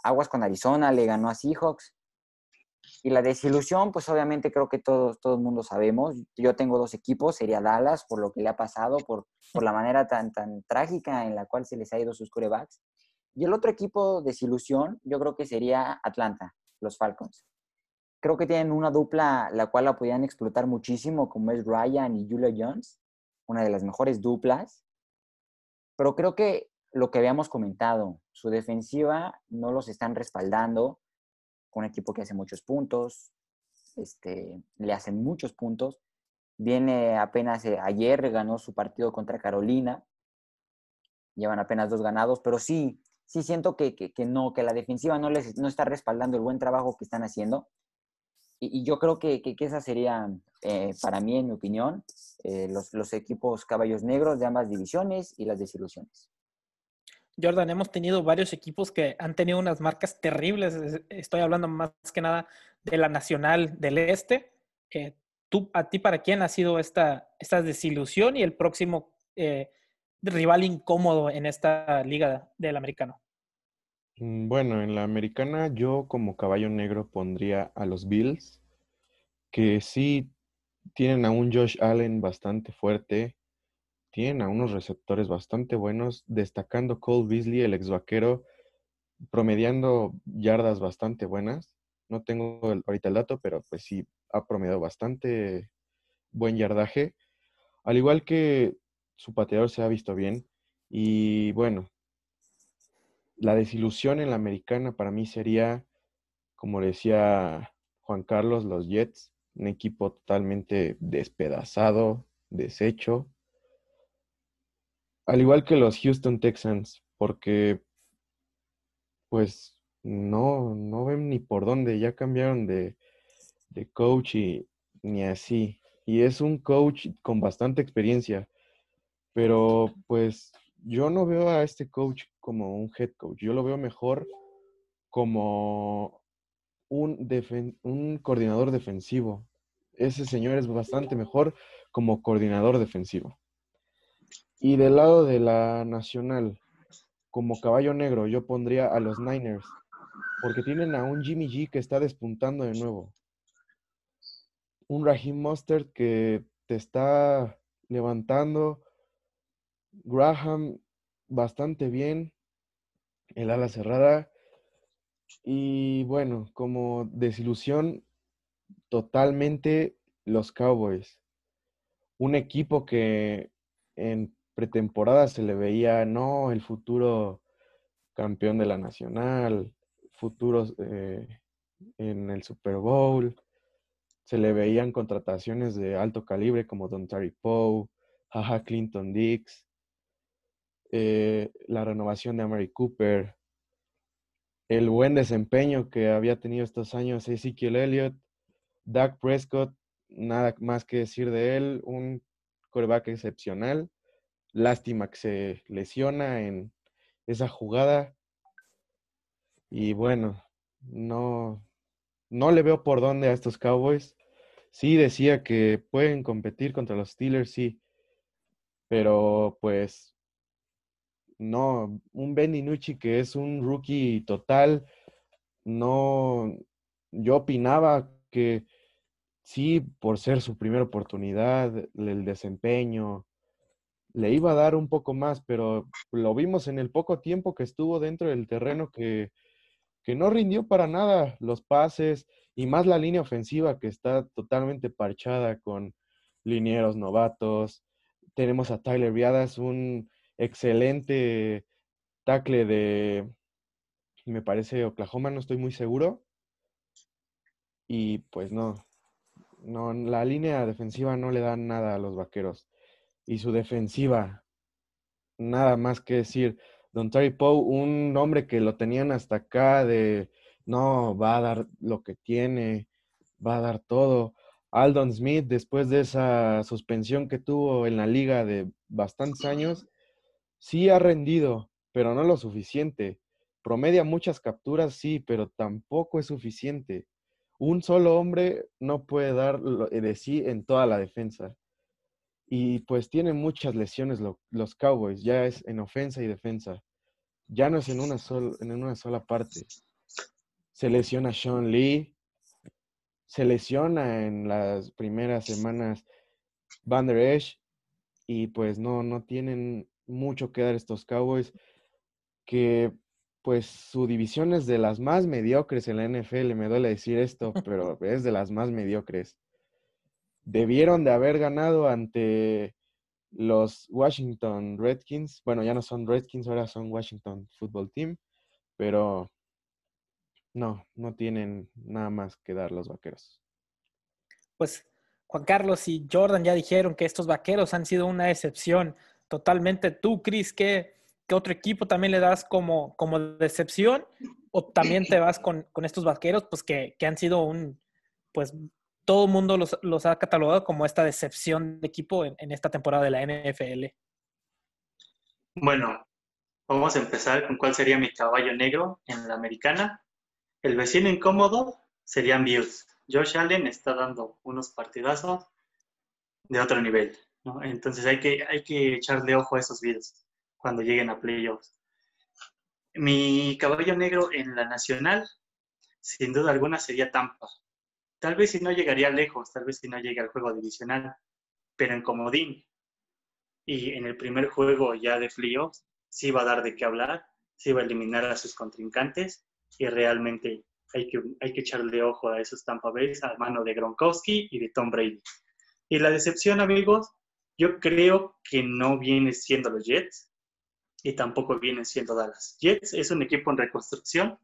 Aguas con Arizona, le ganó a Seahawks. Y la desilusión, pues obviamente creo que todos, todo el mundo sabemos. Yo tengo dos equipos, sería Dallas, por lo que le ha pasado, por, por la manera tan, tan trágica en la cual se les ha ido sus corebacks. Y el otro equipo desilusión, yo creo que sería Atlanta, los Falcons. Creo que tienen una dupla la cual la podían explotar muchísimo, como es Ryan y Julia Jones, una de las mejores duplas. Pero creo que lo que habíamos comentado, su defensiva no los están respaldando un equipo que hace muchos puntos, este, le hacen muchos puntos. Viene apenas eh, ayer, ganó su partido contra Carolina, llevan apenas dos ganados, pero sí, sí siento que, que, no, que la defensiva no les no está respaldando el buen trabajo que están haciendo. Y, yo creo que, que esa sería, eh, para mí, en mi opinión, eh, los, los equipos caballos negros de ambas divisiones y las desilusiones. Jordan, hemos tenido varios equipos que han tenido unas marcas terribles. Estoy hablando más que nada de la Nacional del Este. Eh, ¿tú, ¿A ti para quién ha sido esta, esta desilusión y el próximo eh, rival incómodo en esta liga del americano? Mm, bueno, en la americana yo como caballo negro pondría a los Bills, que sí tienen a un Josh Allen bastante fuerte, tienen a unos receptores bastante buenos, destacando Cole Beasley, el ex vaquero, promediando yardas bastante buenas. No tengo ahorita el dato, pero pues sí ha promediado bastante buen yardaje. Al igual que su pateador se ha visto bien. Y bueno, la desilusión en la americana para mí sería, como decía Juan Carlos, los Jets, un equipo totalmente despedazado, deshecho, al igual que los Houston Texans, porque pues no, no ven ni por dónde, ya cambiaron de, coach y ni así. y es un coach con bastante experiencia, pero pues yo no veo a este coach como un head coach, yo lo veo mejor como un, un coordinador defensivo. Ese señor es bastante mejor como coordinador defensivo. Y del lado de la nacional, como caballo negro, yo pondría a los Niners, porque tienen a un Jimmy G que está despuntando de nuevo. Un Raheem Mustard que te está levantando. Graham bastante bien. El ala cerrada. Y bueno, como desilusión, totalmente los Cowboys. Un equipo que en pretemporada se le veía, no, el futuro campeón de la Nacional, futuros eh, en el Super Bowl. Se le veían contrataciones de alto calibre como Don Terry Poe, Jaja Clinton Dix, eh, la renovación de Amari Cooper, el buen desempeño que había tenido estos años Ezekiel Elliott, Doug Prescott, nada más que decir de él, un coreback excepcional. Lástima que se lesiona en esa jugada. Y bueno, no, no le veo por dónde a estos Cowboys. Sí decía que pueden competir contra los Steelers, sí. Pero pues no, un Ben DiNucci que es un rookie total, no, yo opinaba que sí, por ser su primera oportunidad, el desempeño, le iba a dar un poco más, pero lo vimos en el poco tiempo que estuvo dentro del terreno que, que no rindió para nada los pases y más la línea ofensiva que está totalmente parchada con linieros novatos. Tenemos a Tyler Viadas, un excelente tackle de, me parece, Oklahoma, no estoy muy seguro. Y pues no, no, la línea defensiva no le da nada a los vaqueros. Y su defensiva, nada más que decir. Don Terry Poe, un hombre que lo tenían hasta acá de no, va a dar lo que tiene, va a dar todo. Aldon Smith, después de esa suspensión que tuvo en la liga de bastantes años, sí ha rendido, pero no lo suficiente. Promedia muchas capturas, sí, pero tampoco es suficiente. Un solo hombre no puede dar de sí en toda la defensa. Y pues tienen muchas lesiones los Cowboys, ya es en ofensa y defensa. Ya no es en una, en una sola parte. Se lesiona Sean Lee, se lesiona en las primeras semanas Van Der Esch y pues no, no tienen mucho que dar estos Cowboys, que pues su división es de las más mediocres en la NFL, me duele decir esto, pero es de las más mediocres. Debieron de haber ganado ante los Washington Redskins. Bueno, ya no son Redskins, ahora son Washington Football Team, pero no, no tienen nada más que dar los vaqueros. Pues Juan Carlos y Jordan ya dijeron que estos vaqueros han sido una excepción totalmente. ¿Tú, Cris, qué, qué otro equipo también le das como, como decepción? ¿O también te vas con, estos vaqueros, pues que, han sido un, pues todo el mundo los, ha catalogado como esta decepción de equipo en, esta temporada de la NFL? Bueno, vamos a empezar con cuál sería mi caballo negro en la americana. El vecino incómodo serían Bills. Josh Allen está dando unos partidazos de otro nivel. Entonces hay que, hay que echarle ojo a esos videos cuando lleguen a playoffs. Mi caballo negro en la nacional, sin duda alguna, sería Tampa. Tal vez si no llegaría lejos, tal vez si no llegue al juego divisional, pero en comodín. Y en el primer juego ya de playoffs, sí va a dar de qué hablar, sí va a eliminar a sus contrincantes y realmente hay que, hay que echarle ojo a esos Tampa Bay a mano de Gronkowski y de Tom Brady. Y la decepción, amigos, yo creo que no viene siendo los Jets y tampoco viene siendo Dallas. Jets es un equipo en reconstrucción,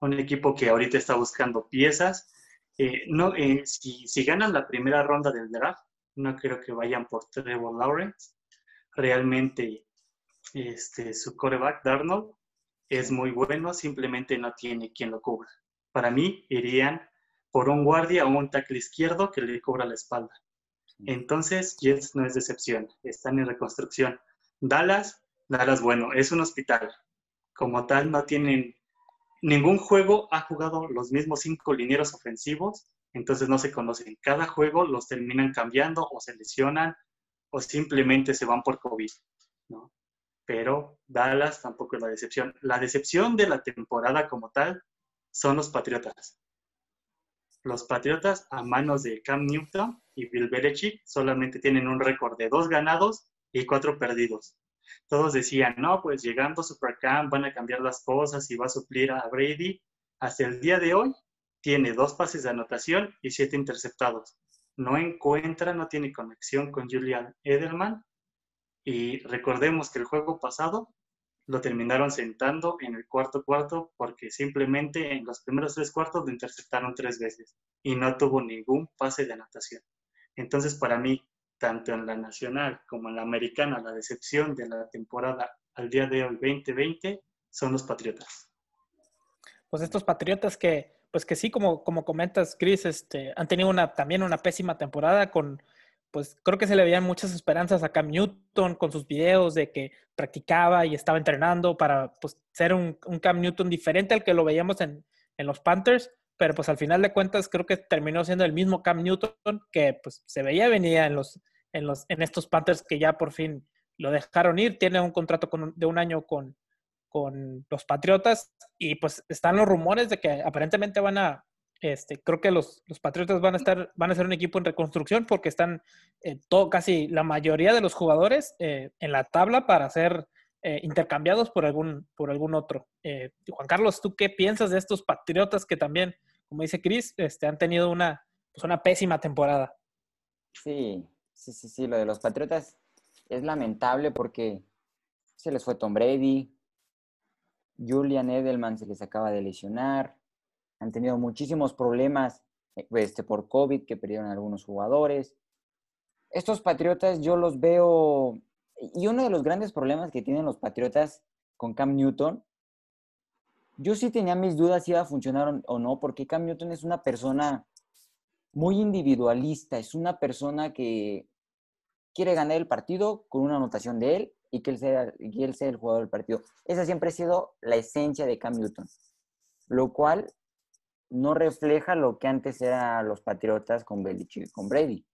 un equipo que ahorita está buscando piezas. Eh, no, eh, si, si, ganan la primera ronda del draft, no creo que vayan por Trevor Lawrence. Realmente este, su coreback, Darnold, es muy bueno, simplemente no tiene quien lo cubra. Para mí, irían por un guardia o un tackle izquierdo que le cubra la espalda Entonces, Jets no es decepción, están en reconstrucción. Dallas, Dallas, bueno, es un hospital. Como tal, no tienen ningún juego ha jugado los mismos cinco linieros ofensivos, entonces no se conocen. Cada juego los terminan cambiando o se lesionan o simplemente se van por COVID, ¿no? Pero Dallas tampoco es la decepción. La decepción de la temporada como tal son los Patriotas. Los Patriotas a manos de Cam Newton y Bill Belichick solamente tienen un récord de dos ganados y cuatro perdidos todos decían, no, pues llegando Supercamp van a cambiar las cosas y va a suplir a Brady. Hasta el día de hoy tiene dos pases de anotación y siete interceptados. No encuentra, no tiene conexión con Julian Edelman. Y recordemos que el juego pasado lo terminaron sentando en el cuarto cuarto porque simplemente en los primeros tres cuartos lo interceptaron tres veces y no tuvo ningún pase de anotación. Entonces, para mí, tanto en la nacional como en la americana, la decepción de la temporada al día de hoy 2020 son los Patriotas. Pues estos Patriotas que, pues que sí, como, como comentas, Chris, este, han tenido una, también una pésima temporada con, pues creo que se le veían muchas esperanzas a Cam Newton con sus videos de que practicaba y estaba entrenando para pues, ser un, un Cam Newton diferente al que lo veíamos en, en los Panthers pero pues al final de cuentas creo que terminó siendo el mismo Cam Newton que pues se veía venía en los en los en estos Panthers que ya por fin lo dejaron ir, tiene un contrato de un año con, con los Patriotas y pues están los rumores de que aparentemente van a este, creo que los, los Patriotas van a estar, van a ser un equipo en reconstrucción porque están eh, todo, casi la mayoría de los jugadores eh, en la tabla para ser eh, intercambiados por algún, por algún otro. Eh, Juan Carlos, ¿tú qué piensas de estos patriotas que también, como dice Chris, este, han tenido una, pues una pésima temporada? Sí, sí, sí, sí, lo de los patriotas es lamentable porque se les fue Tom Brady, Julian Edelman se les acaba de lesionar, han tenido muchísimos problemas eh, este, por COVID que perdieron algunos jugadores. Estos patriotas yo los veo y uno de los grandes problemas que tienen los Patriotas con Cam Newton, yo sí tenía mis dudas si iba a funcionar o no, porque Cam Newton es una persona muy individualista, es una persona que quiere ganar el partido con una anotación de él y que él sea, el jugador del partido. Esa siempre ha sido la esencia de Cam Newton, lo cual no refleja lo que antes eran los Patriotas con Belichick con Brady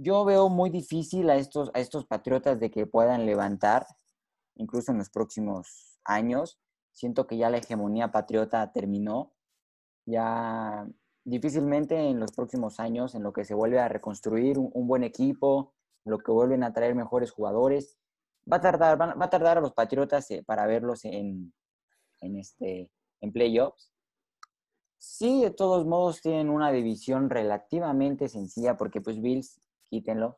yo veo muy difícil a estos, a estos patriotas de que puedan levantar, incluso en los próximos años. Siento que ya la hegemonía patriota terminó. Ya difícilmente en los próximos años, en lo que se vuelve a reconstruir un, buen equipo, lo que vuelven a traer mejores jugadores, va a tardar, va, a tardar a los patriotas eh, para verlos en, en, este, en playoffs. Sí, de todos modos tienen una división relativamente sencilla porque pues Bills quítenlo.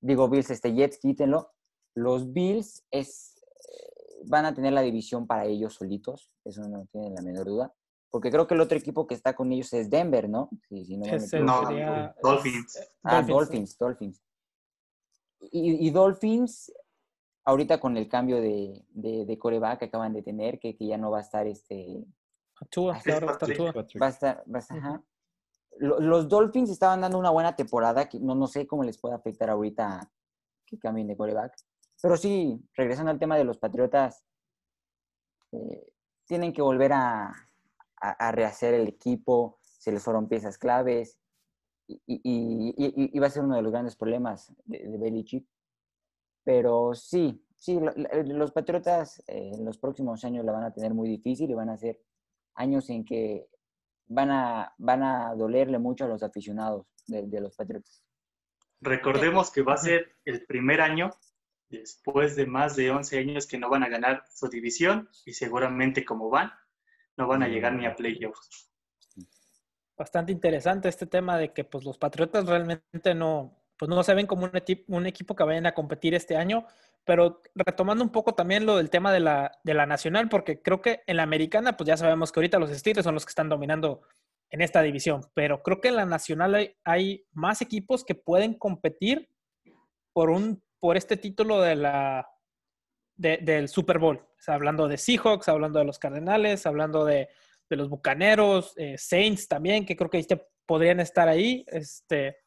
Digo, Bills, este Jets, quítenlo. Los Bills es, eh, van a tener la división para ellos solitos, eso no tienen la menor duda. Porque creo que el otro equipo que está con ellos es Denver, ¿no? no, Dolphins. Ah, Dolphins, Dolphins. Y, Dolphins, ahorita con el cambio de, de, coreback que acaban de tener, que, que, ya no va a estar este... Va a estar, va a estar, los Dolphins estaban dando una buena temporada, no, no sé cómo les puede afectar ahorita que cambien de coreback. Pero sí, regresando al tema de los Patriotas, eh, tienen que volver a, rehacer el equipo, se les fueron piezas claves y, va a ser uno de los grandes problemas de, de Belichick. Pero sí, sí, los Patriotas eh, en los próximos años la van a tener muy difícil y van a ser años en que van a, van a dolerle mucho a los aficionados de, los Patriotas. Recordemos que va a ser el primer año después de más de 11 años que no van a ganar su división y seguramente como van, no van a llegar ni a playoffs. Bastante interesante este tema de que pues los Patriotas realmente no, pues no se ven como un, un equipo que vayan a competir este año, pero retomando un poco también lo del tema de la, de la nacional, porque creo que en la americana, pues ya sabemos que ahorita los Steelers son los que están dominando en esta división, pero creo que en la nacional hay, más equipos que pueden competir por, un, por este título de la, del Super Bowl. O hablando de Seahawks, hablando de los Cardenales, hablando de, de los Bucaneros, eh, Saints también, que creo que podrían estar ahí. Este,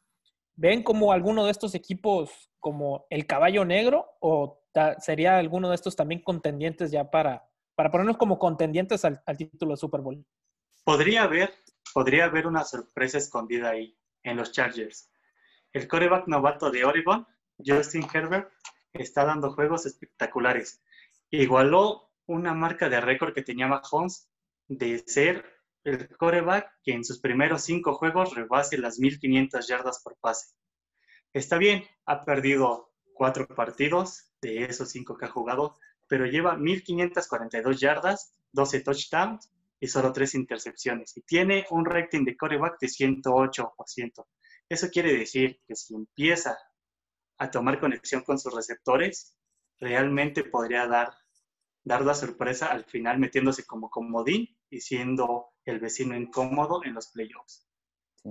¿ven como alguno de estos equipos como el caballo negro o sería alguno de estos también contendientes ya para, para ponernos como contendientes al, título de Super Bowl? Podría haber, podría haber una sorpresa escondida ahí en los Chargers. El coreback novato de Oregon, Justin Herbert, está dando juegos espectaculares. Igualó una marca de récord que tenía Mahomes de ser el coreback que en sus primeros cinco juegos rebase las 1500 yardas por pase. Está bien, ha perdido cuatro partidos de esos cinco que ha jugado, pero lleva 1542 yardas, 12 touchdowns y solo tres intercepciones. Y tiene un rating de coreback de 108%. Eso quiere decir que si empieza a tomar conexión con sus receptores, realmente podría dar, dar la sorpresa al final metiéndose como comodín y siendo el vecino incómodo en los playoffs. Sí.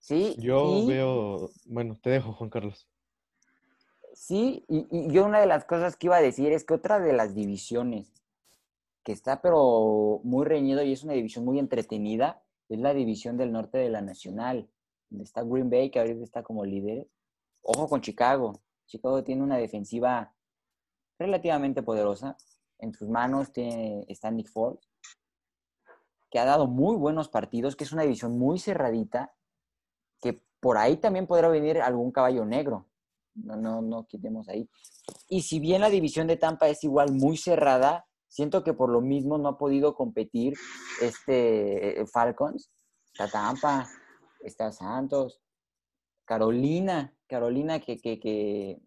Sí yo veo, bueno, te dejo, Juan Carlos. Sí, y, y, yo una de las cosas que iba a decir es que otra de las divisiones que está pero muy reñido y es una división muy entretenida es la división del norte de la Nacional, donde está Green Bay, que ahorita está como líder. Ojo con Chicago. Chicago tiene una defensiva relativamente poderosa. En sus manos tiene, está Nick Foles, que ha dado muy buenos partidos, que es una división muy cerradita, que por ahí también podrá venir algún caballo negro. No, no, no quitemos ahí. Y si bien la división de Tampa es igual muy cerrada, siento que por lo mismo no ha podido competir este Falcons. Está Tampa, está Santos, Carolina, Carolina que, que, que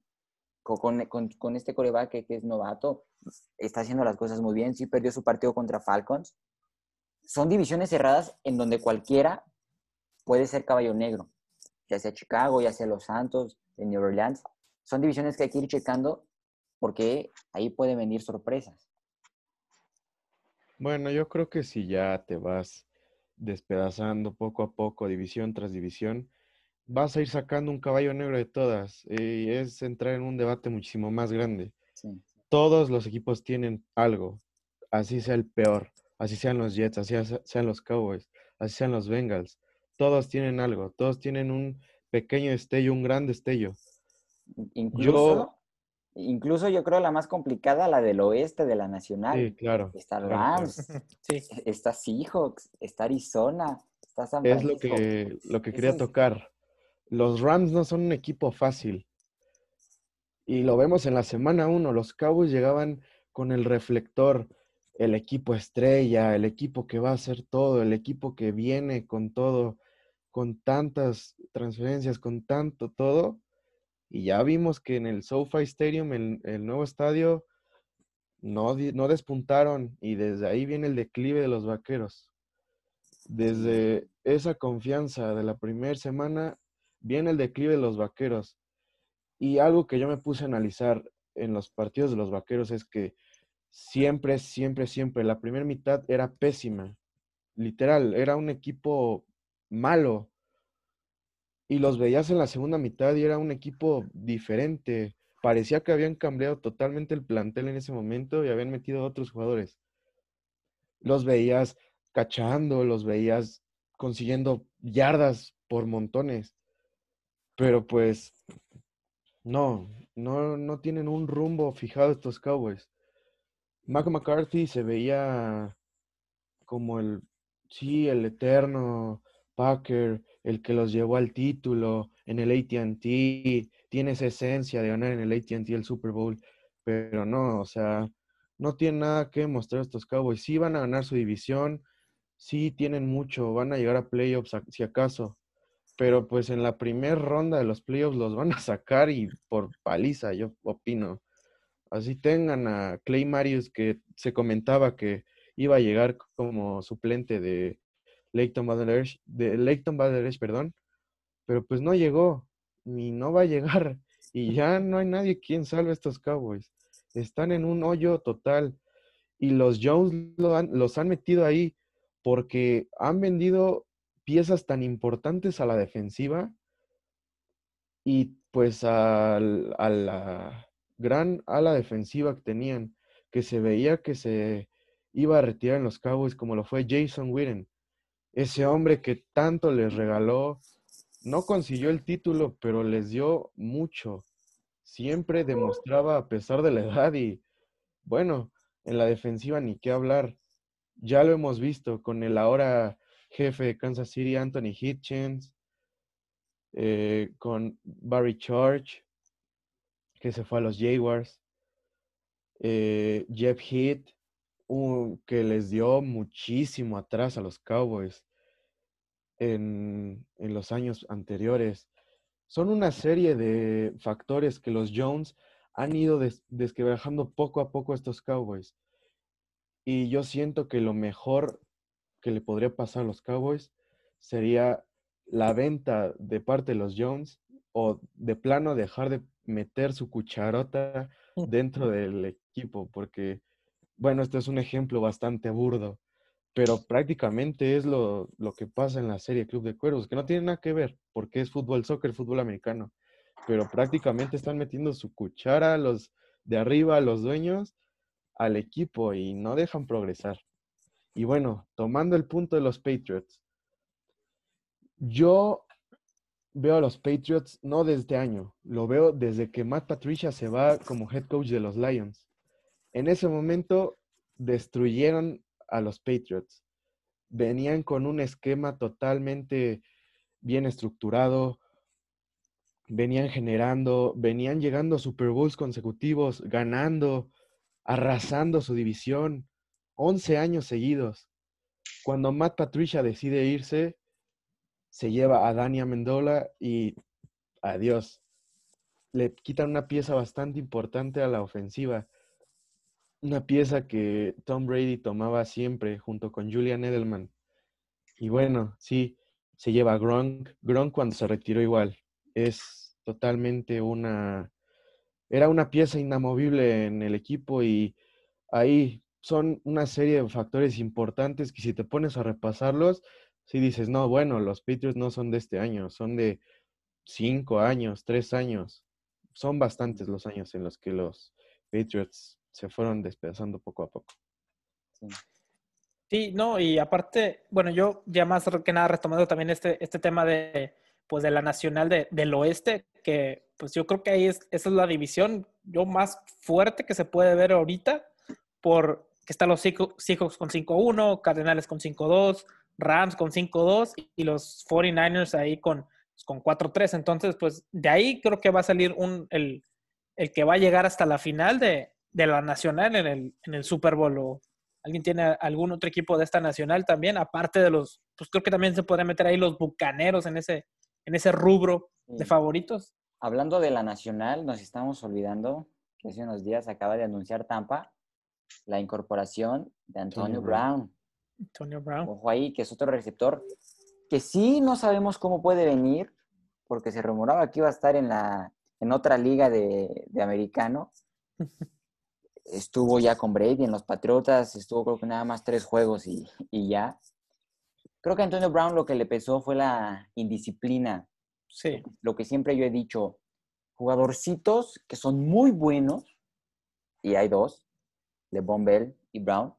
con, con, con, este coreback que, que, es novato, está haciendo las cosas muy bien. Sí perdió su partido contra Falcons, son divisiones cerradas en donde cualquiera puede ser caballo negro, ya sea Chicago, ya sea Los Santos, de New Orleans. Son divisiones que hay que ir checando porque ahí pueden venir sorpresas. Bueno, yo creo que si ya te vas despedazando poco a poco, división tras división, vas a ir sacando un caballo negro de todas. Y es entrar en un debate muchísimo más grande. Sí. Todos los equipos tienen algo, así sea el peor así sean los Jets, así sean los Cowboys, así sean los Bengals. Todos tienen algo, todos tienen un pequeño destello, un gran destello. Incluso yo, incluso yo creo la más complicada, la del oeste de la Nacional. Sí, claro. Está Rams, sí. está Seahawks, está Arizona, está San Francisco. Es lo que, lo que quería tocar. Los Rams no son un equipo fácil. Y lo vemos en la semana uno. Los Cowboys llegaban con el reflector el equipo estrella, el equipo que va a hacer todo, el equipo que viene con todo, con tantas transferencias, con tanto todo. Y ya vimos que en el SoFi Stadium, el, el nuevo estadio, no, no despuntaron y desde ahí viene el declive de los vaqueros. Desde esa confianza de la primera semana viene el declive de los vaqueros. Y algo que yo me puse a analizar en los partidos de los vaqueros es que siempre, siempre, siempre. La primera mitad era pésima. Literal, era un equipo malo. Y los veías en la segunda mitad y era un equipo diferente. Parecía que habían cambiado totalmente el plantel en ese momento y habían metido a otros jugadores. Los veías cachando, los veías consiguiendo yardas por montones. Pero pues no, no, no tienen un rumbo fijado estos Cowboys. Mac McCarthy se veía como el, sí, el eterno Packer, el que los llevó al título en el ATT, tiene esa esencia de ganar en el ATT el Super Bowl, pero no, o sea, no tiene nada que mostrar estos Cowboys. Sí van a ganar su división, sí tienen mucho, van a llegar a playoffs si acaso, pero pues en la primera ronda de los playoffs los van a sacar y por paliza, yo opino así tengan a Clay Marius, que se comentaba que iba a llegar como suplente de Leighton Vander de Leighton perdón, pero pues no llegó, ni no va a llegar, y ya no hay nadie quien salve a estos Cowboys. Están en un hoyo total, y los Jones los han metido ahí porque han vendido piezas tan importantes a la defensiva y pues a la gran ala defensiva que tenían, que se veía que se iba a retirar en los Cowboys, como lo fue Jason Witten. Ese hombre que tanto les regaló no consiguió el título, pero les dio mucho. Siempre demostraba a pesar de la edad y bueno, en la defensiva ni qué hablar. Ya lo hemos visto con el ahora jefe de Kansas City, Anthony Hitchens, eh, con Barry Church, que se fue a los Jaguars, eh, Jeff Heath, que les dio muchísimo atrás a los Cowboys en, los años anteriores. Son una serie de factores que los Jones han ido desquebrajando poco a poco a estos Cowboys. Y yo siento que lo mejor que le podría pasar a los Cowboys sería la venta de parte de los Jones o de plano dejar de meter su cucharota dentro del equipo, porque, bueno, este es un ejemplo bastante burdo, pero prácticamente es lo, que pasa en la serie Club de Cuervos, que no tiene nada que ver, porque es fútbol, soccer, fútbol americano, pero prácticamente están metiendo su cuchara los de arriba, los dueños, al equipo y no dejan progresar. Y bueno, tomando el punto de los Patriots, yo veo a los Patriots no desde este año, lo veo desde que Matt Patricia se va como head coach de los Lions. En ese momento destruyeron a los Patriots. Venían con un esquema totalmente bien estructurado, venían generando, venían llegando Super Bowls consecutivos, ganando, arrasando su división, 11 años seguidos. Cuando Matt Patricia decide irse, se lleva a Dani Amendola y adiós. Le quitan una pieza bastante importante a la ofensiva. Una pieza que Tom Brady tomaba siempre junto con Julian Edelman. Y bueno, sí, se lleva a Gronk. Gronk cuando se retiró igual. Es totalmente una... Era una pieza inamovible en el equipo y ahí son una serie de factores importantes que si te pones a repasarlos, si dices, no, bueno, los Patriots no son de este año, son de cinco años, tres años. Son bastantes los años en los que los Patriots se fueron despedazando poco a poco. Sí. no, y aparte, bueno, yo ya más que nada retomando también este, este tema de, pues de la nacional del oeste, que pues yo creo que ahí es, esa es la división yo más fuerte que se puede ver ahorita, por que están los Seahawks con 5-1, Cardenales con 5-2, Rams con 5-2 y los 49ers ahí con, con 4-3. Entonces, pues de ahí creo que va a salir un, el, el que va a llegar hasta la final de, de la nacional en el, en el Super Bowl. ¿O ¿Alguien tiene algún otro equipo de esta nacional también? Aparte de los, pues creo que también se puede meter ahí los bucaneros en ese, en ese rubro de favoritos. Hablando de la nacional, nos estamos olvidando que hace unos días acaba de anunciar Tampa la incorporación de Antonio Brown. Antonio Brown. Ojo ahí, que es otro receptor que sí no sabemos cómo puede venir, porque se rumoraba que iba a estar en, la, en otra liga de, americano. estuvo ya con Brady en los Patriotas, estuvo creo que nada más tres juegos y, y, ya. Creo que a Antonio Brown lo que le pesó fue la indisciplina. Sí. Lo que siempre yo he dicho, jugadorcitos que son muy buenos, y hay dos, LeBron Bell y Brown,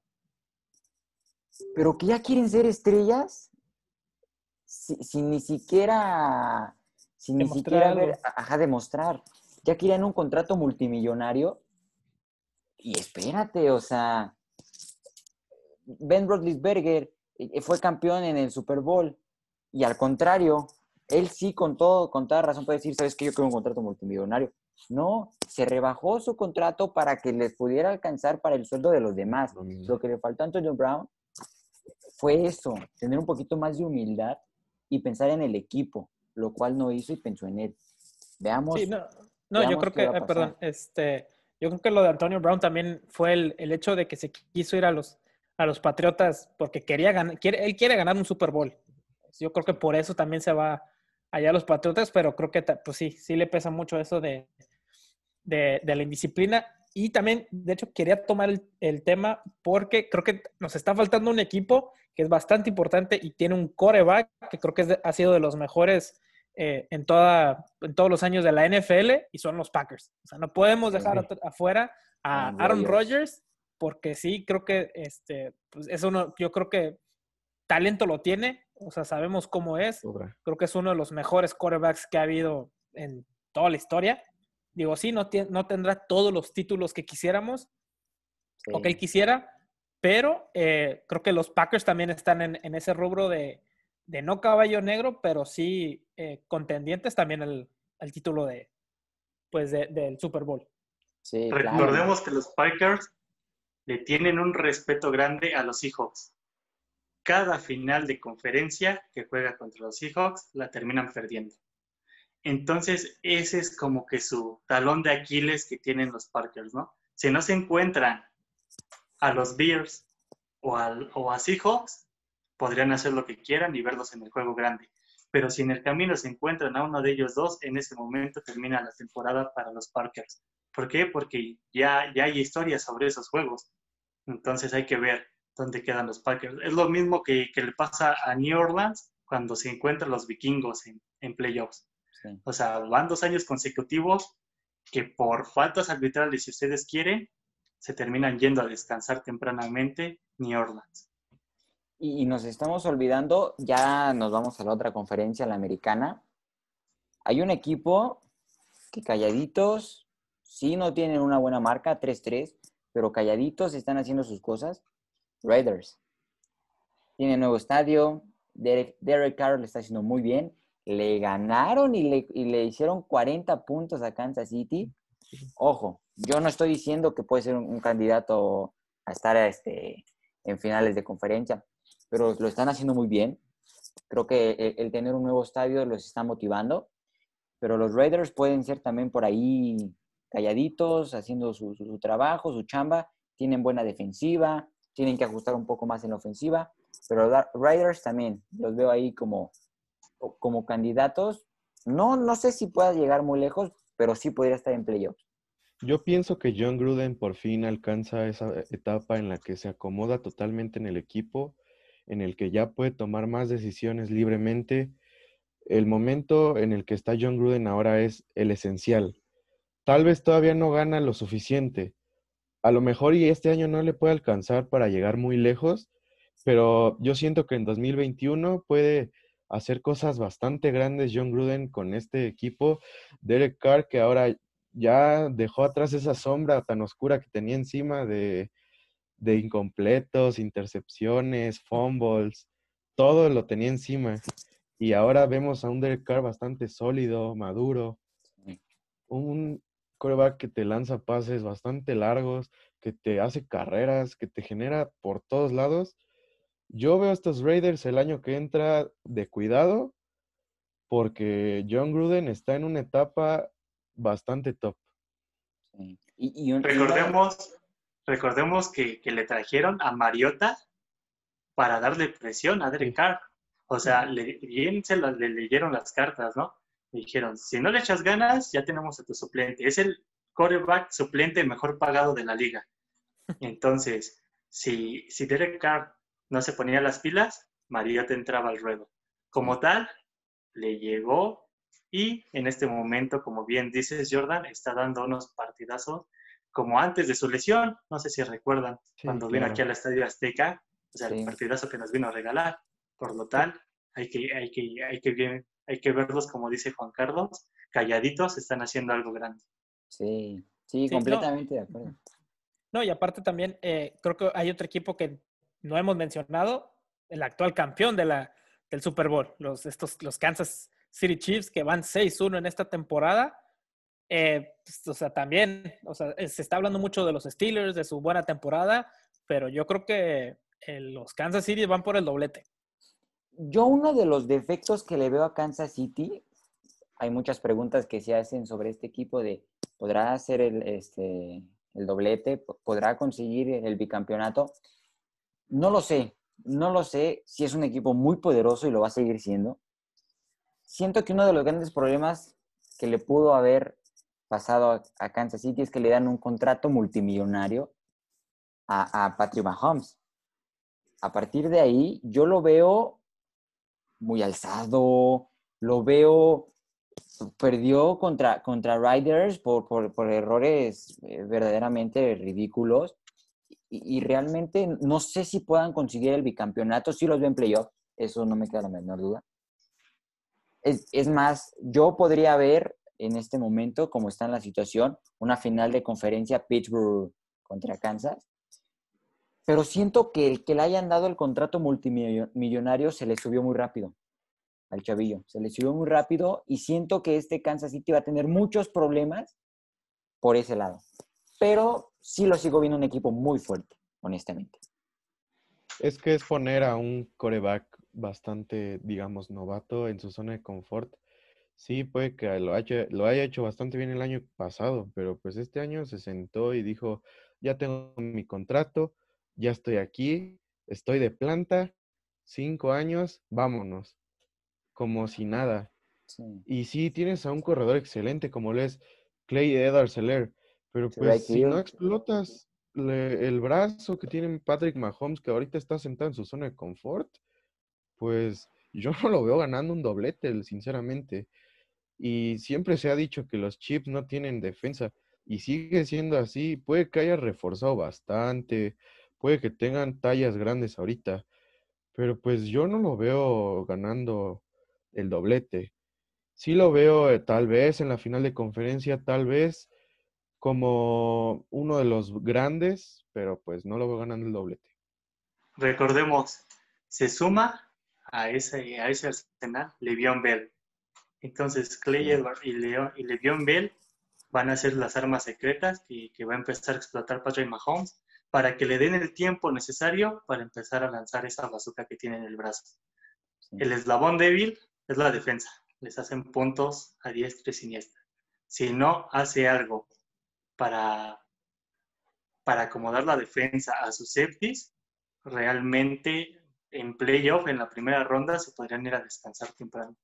pero que ya quieren ser estrellas sin, ni siquiera, sin ni siquiera ver, ajá, demostrar. Ya quieren un contrato multimillonario y espérate, o sea, Ben Roethlisberger eh, fue campeón en el Super Bowl y al contrario, él sí con todo, con toda razón puede decir, sabes que yo quiero un contrato multimillonario. No, se rebajó su contrato para que les pudiera alcanzar para el sueldo de los demás. Lo que le faltó a Antonio Brown fue eso, tener un poquito más de humildad y pensar en el equipo, lo cual no hizo y pensó en él. Veamos. no, yo creo que, eh, perdón, este, yo creo que lo de Antonio Brown también fue el, el, hecho de que se quiso ir a los, a los Patriotas porque quería ganar, quiere, él quiere ganar un Super Bowl. Yo creo que por eso también se va allá a los Patriotas, pero creo que pues sí, sí le pesa mucho eso de, de, de la indisciplina y también, de hecho, quería tomar el, tema porque creo que nos está faltando un equipo que es bastante importante y tiene un coreback que creo que ha sido de los mejores eh, en, toda, en todos los años de la NFL y son los Packers. O sea, no podemos dejar afuera a Aaron Rodgers porque sí, creo que este, pues es uno, yo creo que talento lo tiene, O sea, sabemos cómo es. Creo que es uno de los mejores quarterbacks que ha habido en toda la historia. Digo, sí, no, no tendrá todos los títulos que quisiéramos Sí. o que él quisiera, pero eh, creo que los Packers también están en, en ese rubro de, de no caballo negro, pero sí eh, contendientes también al, al título de, pues de- del Super Bowl. Sí, claro. Recordemos que los Packers le tienen un respeto grande a los Seahawks. Cada final de conferencia que juega contra los Seahawks la terminan perdiendo. Entonces, ese es como que su talón de Aquiles que tienen los Packers, ¿no? Si no se encuentran a los Bears o, al- o a Seahawks, podrían hacer lo que quieran y verlos en el juego grande. Pero si en el camino se encuentran a uno de ellos dos, en ese momento termina la temporada para los Packers. ¿Por qué? Porque ya, ya hay historias sobre esos juegos. Entonces hay que ver dónde quedan los Packers. Es lo mismo que, que le pasa a New Orleans cuando se encuentran los vikingos en, en playoffs. Sí. O sea, van dos años consecutivos que por faltas arbitrales, si ustedes quieren, se terminan yendo a descansar tempranamente New Orleans. Y, nos estamos olvidando, ya nos vamos a la otra conferencia, la americana. Hay un equipo que calladitos, sí no tienen una buena marca, 3-3, pero calladitos están haciendo sus cosas. Raiders. Tiene nuevo estadio, Derek, Derek Carr le está haciendo muy bien. Le ganaron y le, y le hicieron 40 puntos a Kansas City. Ojo, yo no estoy diciendo que puede ser un, un candidato a estar este, en finales de conferencia, pero lo están haciendo muy bien. Creo que el, tener un nuevo estadio los está motivando, pero los Raiders pueden ser también por ahí calladitos, haciendo su trabajo, su chamba, tienen buena defensiva, tienen que ajustar un poco más en la ofensiva, pero los Raiders también los veo ahí como, como candidatos. No, no sé si pueda llegar muy lejos, pero sí podría estar en playoffs. Yo pienso que John Gruden por fin alcanza esa etapa en la que se acomoda totalmente en el equipo, en el que ya puede tomar más decisiones libremente. El momento en el que está John Gruden ahora es el esencial. Tal vez todavía no gana lo suficiente. A lo mejor y este año no le puede alcanzar para llegar muy lejos, pero yo siento que en 2021 puede hacer cosas bastante grandes John Gruden con este equipo. Derek Carr, que ahora ya dejó atrás esa sombra tan oscura que tenía encima de, de incompletos, intercepciones, fumbles, todo lo tenía encima. Y ahora vemos a un Derek Carr bastante sólido, maduro, un quarterback que te lanza pases bastante largos, que te hace carreras, que te genera por todos lados. Yo veo a estos Raiders el año que entra de cuidado, porque John Gruden está en una etapa bastante top. Sí. Y, un- Recordemos, recordemos que, que le trajeron a Mariota para darle presión a Derek Carr. O sea, le, bien se le leyeron las cartas, ¿no? Dijeron, si no le echas ganas, ya tenemos a tu suplente. Es el quarterback suplente mejor pagado de la liga. Entonces, si, si Derek Carr no se ponía las pilas, Mariota entraba al ruedo. Como tal, le llegó y en este momento, como bien dices, Jordan, está dando unos partidazos como antes de su lesión. No sé si recuerdan Sí, cuando vino claro. aquí al Estadio Azteca, o sea, Sí. el partidazo que nos vino a regalar. Por lo tal, hay que, hay que, hay que, ver- hay que verlos, como dice Juan Carlos, calladitos, están haciendo algo grande. Sí, sí, Sí, no. completamente de acuerdo. No, y aparte también eh, creo que hay otro equipo que no hemos mencionado, el actual campeón de la, del Super Bowl, los, estos, los Kansas City Chiefs, que van 6-1 en esta temporada. Eh, pues, o sea, también, o sea, eh, se está hablando mucho de los Steelers, de su buena temporada, pero yo creo que eh, los Kansas City van por el doblete. Yo uno de los defectos que le veo a Kansas City, hay muchas preguntas que se hacen sobre este equipo de, ¿podrá hacer el, este, el doblete? ¿Podrá conseguir el bicampeonato? No lo sé, no lo sé si es un equipo muy poderoso y lo va a seguir siendo. Siento que uno de los grandes problemas que le pudo haber pasado a, Kansas City es que le dan un contrato multimillonario a, a Patrick Mahomes. A partir de ahí, yo lo veo muy alzado, lo veo, perdió contra, contra Riders por, por, por errores eh, verdaderamente ridículos y, y realmente no sé si puedan conseguir el bicampeonato, sí los veo en playoff, eso no me queda la menor duda. Es, es más, yo podría ver en este momento, como está en la situación, una final de conferencia Pittsburgh contra Kansas. Pero siento que el que le hayan dado el contrato multimillonario se le subió muy rápido al chavillo. Se le subió muy rápido y siento que este Kansas City va a tener muchos problemas por ese lado. Pero sí lo sigo viendo un equipo muy fuerte, honestamente. Es que es poner a un coreback bastante, digamos, novato en su zona de confort. Sí, puede que lo haya, lo haya hecho bastante bien el año pasado, pero pues este año se sentó y dijo, ya tengo mi contrato, ya estoy aquí, estoy de planta, cinco años, vámonos, como si nada. Y sí, tienes a un corredor excelente como lo es Clay Edwards pero pues si no explotas el brazo que tiene Patrick Mahomes, que ahorita está sentado en su zona de confort, pues yo no lo veo ganando un doblete, sinceramente. Y siempre se ha dicho que los Chips no tienen defensa y sigue siendo así. Puede que haya reforzado bastante, puede que tengan tallas grandes ahorita, pero pues yo no lo veo ganando el doblete. Sí lo veo eh, tal vez en la final de conferencia, tal vez como uno de los grandes, pero pues no lo veo ganando el doblete. Recordemos, se suma a ese, a ese arsenal Le'Veon Bell. Entonces Clay Edwards y, Leo, y Le'Veon Bell van a ser las armas secretas que, que va a empezar a explotar Patrick Mahomes para que le den el tiempo necesario para empezar a lanzar esa bazooka que tiene en el brazo. El eslabón débil es la defensa. Les hacen puntos a diestra y siniestra. Si no hace algo para, para acomodar la defensa a sus safeties, realmente en playoff, en la primera ronda, se podrían ir a descansar temprano.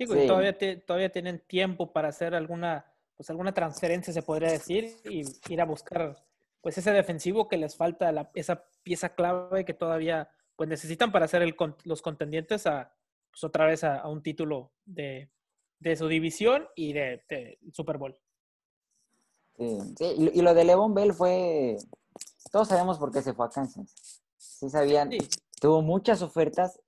Digo, todavía, todavía tienen tiempo para hacer alguna, pues alguna transferencia, se podría decir, y ir a buscar pues ese defensivo que les falta, la, esa pieza clave que todavía pues necesitan para hacer el, los contendientes a pues, otra vez a, un título de, de, su división y de, de Super Bowl. Sí, Y, lo de Levon Bell fue. Todos sabemos por qué se fue a Kansas. Sí, sabían. Tuvo muchas ofertas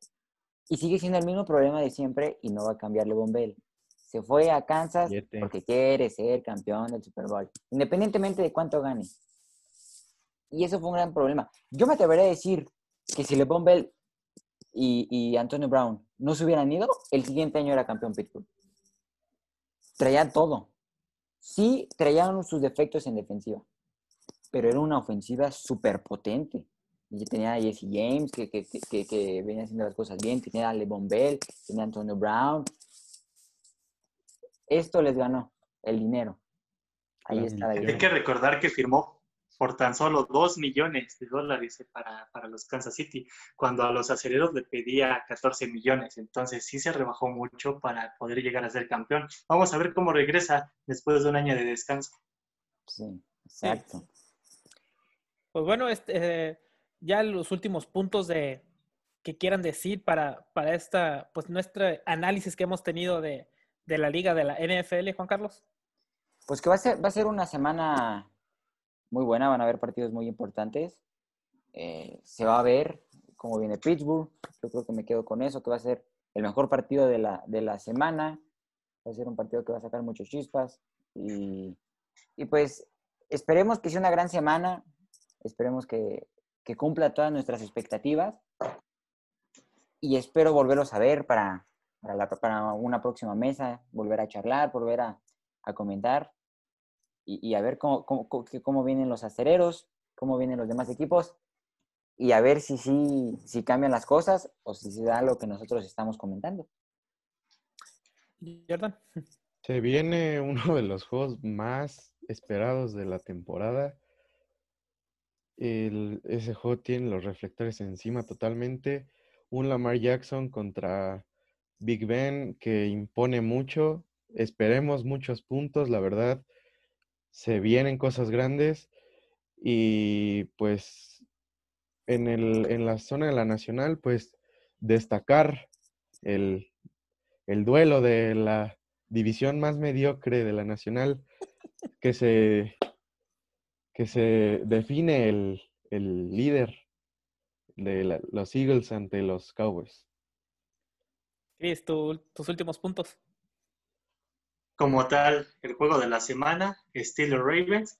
y sigue siendo el mismo problema de siempre y no va a cambiar Levon Bell. Se fue a Kansas porque quiere ser campeón del Super Bowl, independientemente de cuánto gane. Y eso fue un gran problema. Yo me atrevería a decir que si Levon Bell y, y Antonio Brown no se hubieran ido, el siguiente año era campeón Pittsburgh. Traían todo Sí, traían sus defectos en defensiva, pero era una ofensiva súper potente. Y tenía a Jesse James, que, que, que, que, venía haciendo las cosas bien, tenía a LeBron Bell, tenía a Antonio Brown. Esto les ganó el dinero. Ahí está. Hay que recordar que firmó por tan solo 2 millones de dólares eh, para, para, los Kansas City, cuando a los aceleros le pedía 14 millones. Entonces sí se rebajó mucho para poder llegar a ser campeón. Vamos a ver cómo regresa después de un año de descanso. Sí, exacto. Pues bueno, este, eh, ya los últimos puntos de que quieran decir para, para esta, pues nuestro análisis que hemos tenido de, de la liga de la NFL, Juan Carlos. Pues que va a ser, va a ser una semana muy buena, van a haber partidos muy importantes. Eh, se va a ver cómo viene Pittsburgh. Yo creo que me quedo con eso, que va a ser el mejor partido de la, de la semana. Va a ser un partido que va a sacar muchos chispas. Y, y pues esperemos que sea una gran semana. Esperemos que, que cumpla todas nuestras expectativas. Y espero volverlos a ver para, para, la, para una próxima mesa, volver a charlar, volver a, a comentar y, a ver cómo, cómo, cómo, vienen los acereros, cómo vienen los demás equipos y a ver si, si, si cambian las cosas o si se da lo que nosotros estamos comentando. Jordan. Se viene uno de los juegos más esperados de la temporada. El, ese juego tiene los reflectores encima totalmente. Un Lamar Jackson contra Big Ben que impone mucho. Esperemos muchos puntos, la verdad se vienen cosas grandes y pues en, el, en la zona de la nacional, pues destacar el, el duelo de la división más mediocre de la nacional que se, que se define el, el líder, de los Eagles ante los Cowboys. Chris, tus últimos puntos. Como tal, el juego de la semana, Steelers Ravens.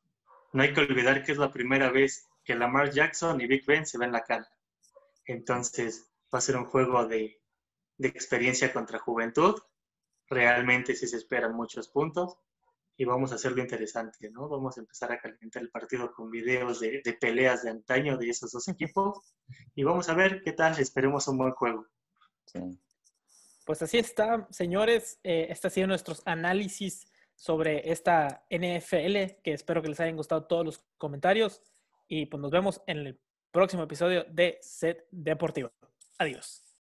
No hay que olvidar que es la primera vez que Lamar Jackson y Big Ben se ven la cara. Entonces, va a ser un juego de, de experiencia contra juventud. Realmente sí se esperan muchos puntos y vamos a hacerlo interesante, ¿no? Vamos a empezar a calentar el partido con videos de, peleas de antaño de esos dos equipos y vamos a ver qué tal, esperemos un buen juego. Pues así está, señores, eh, este ha sido nuestros análisis sobre esta NFL, que espero que les hayan gustado todos los comentarios y pues nos vemos en el próximo episodio de Set Deportivo. Adiós.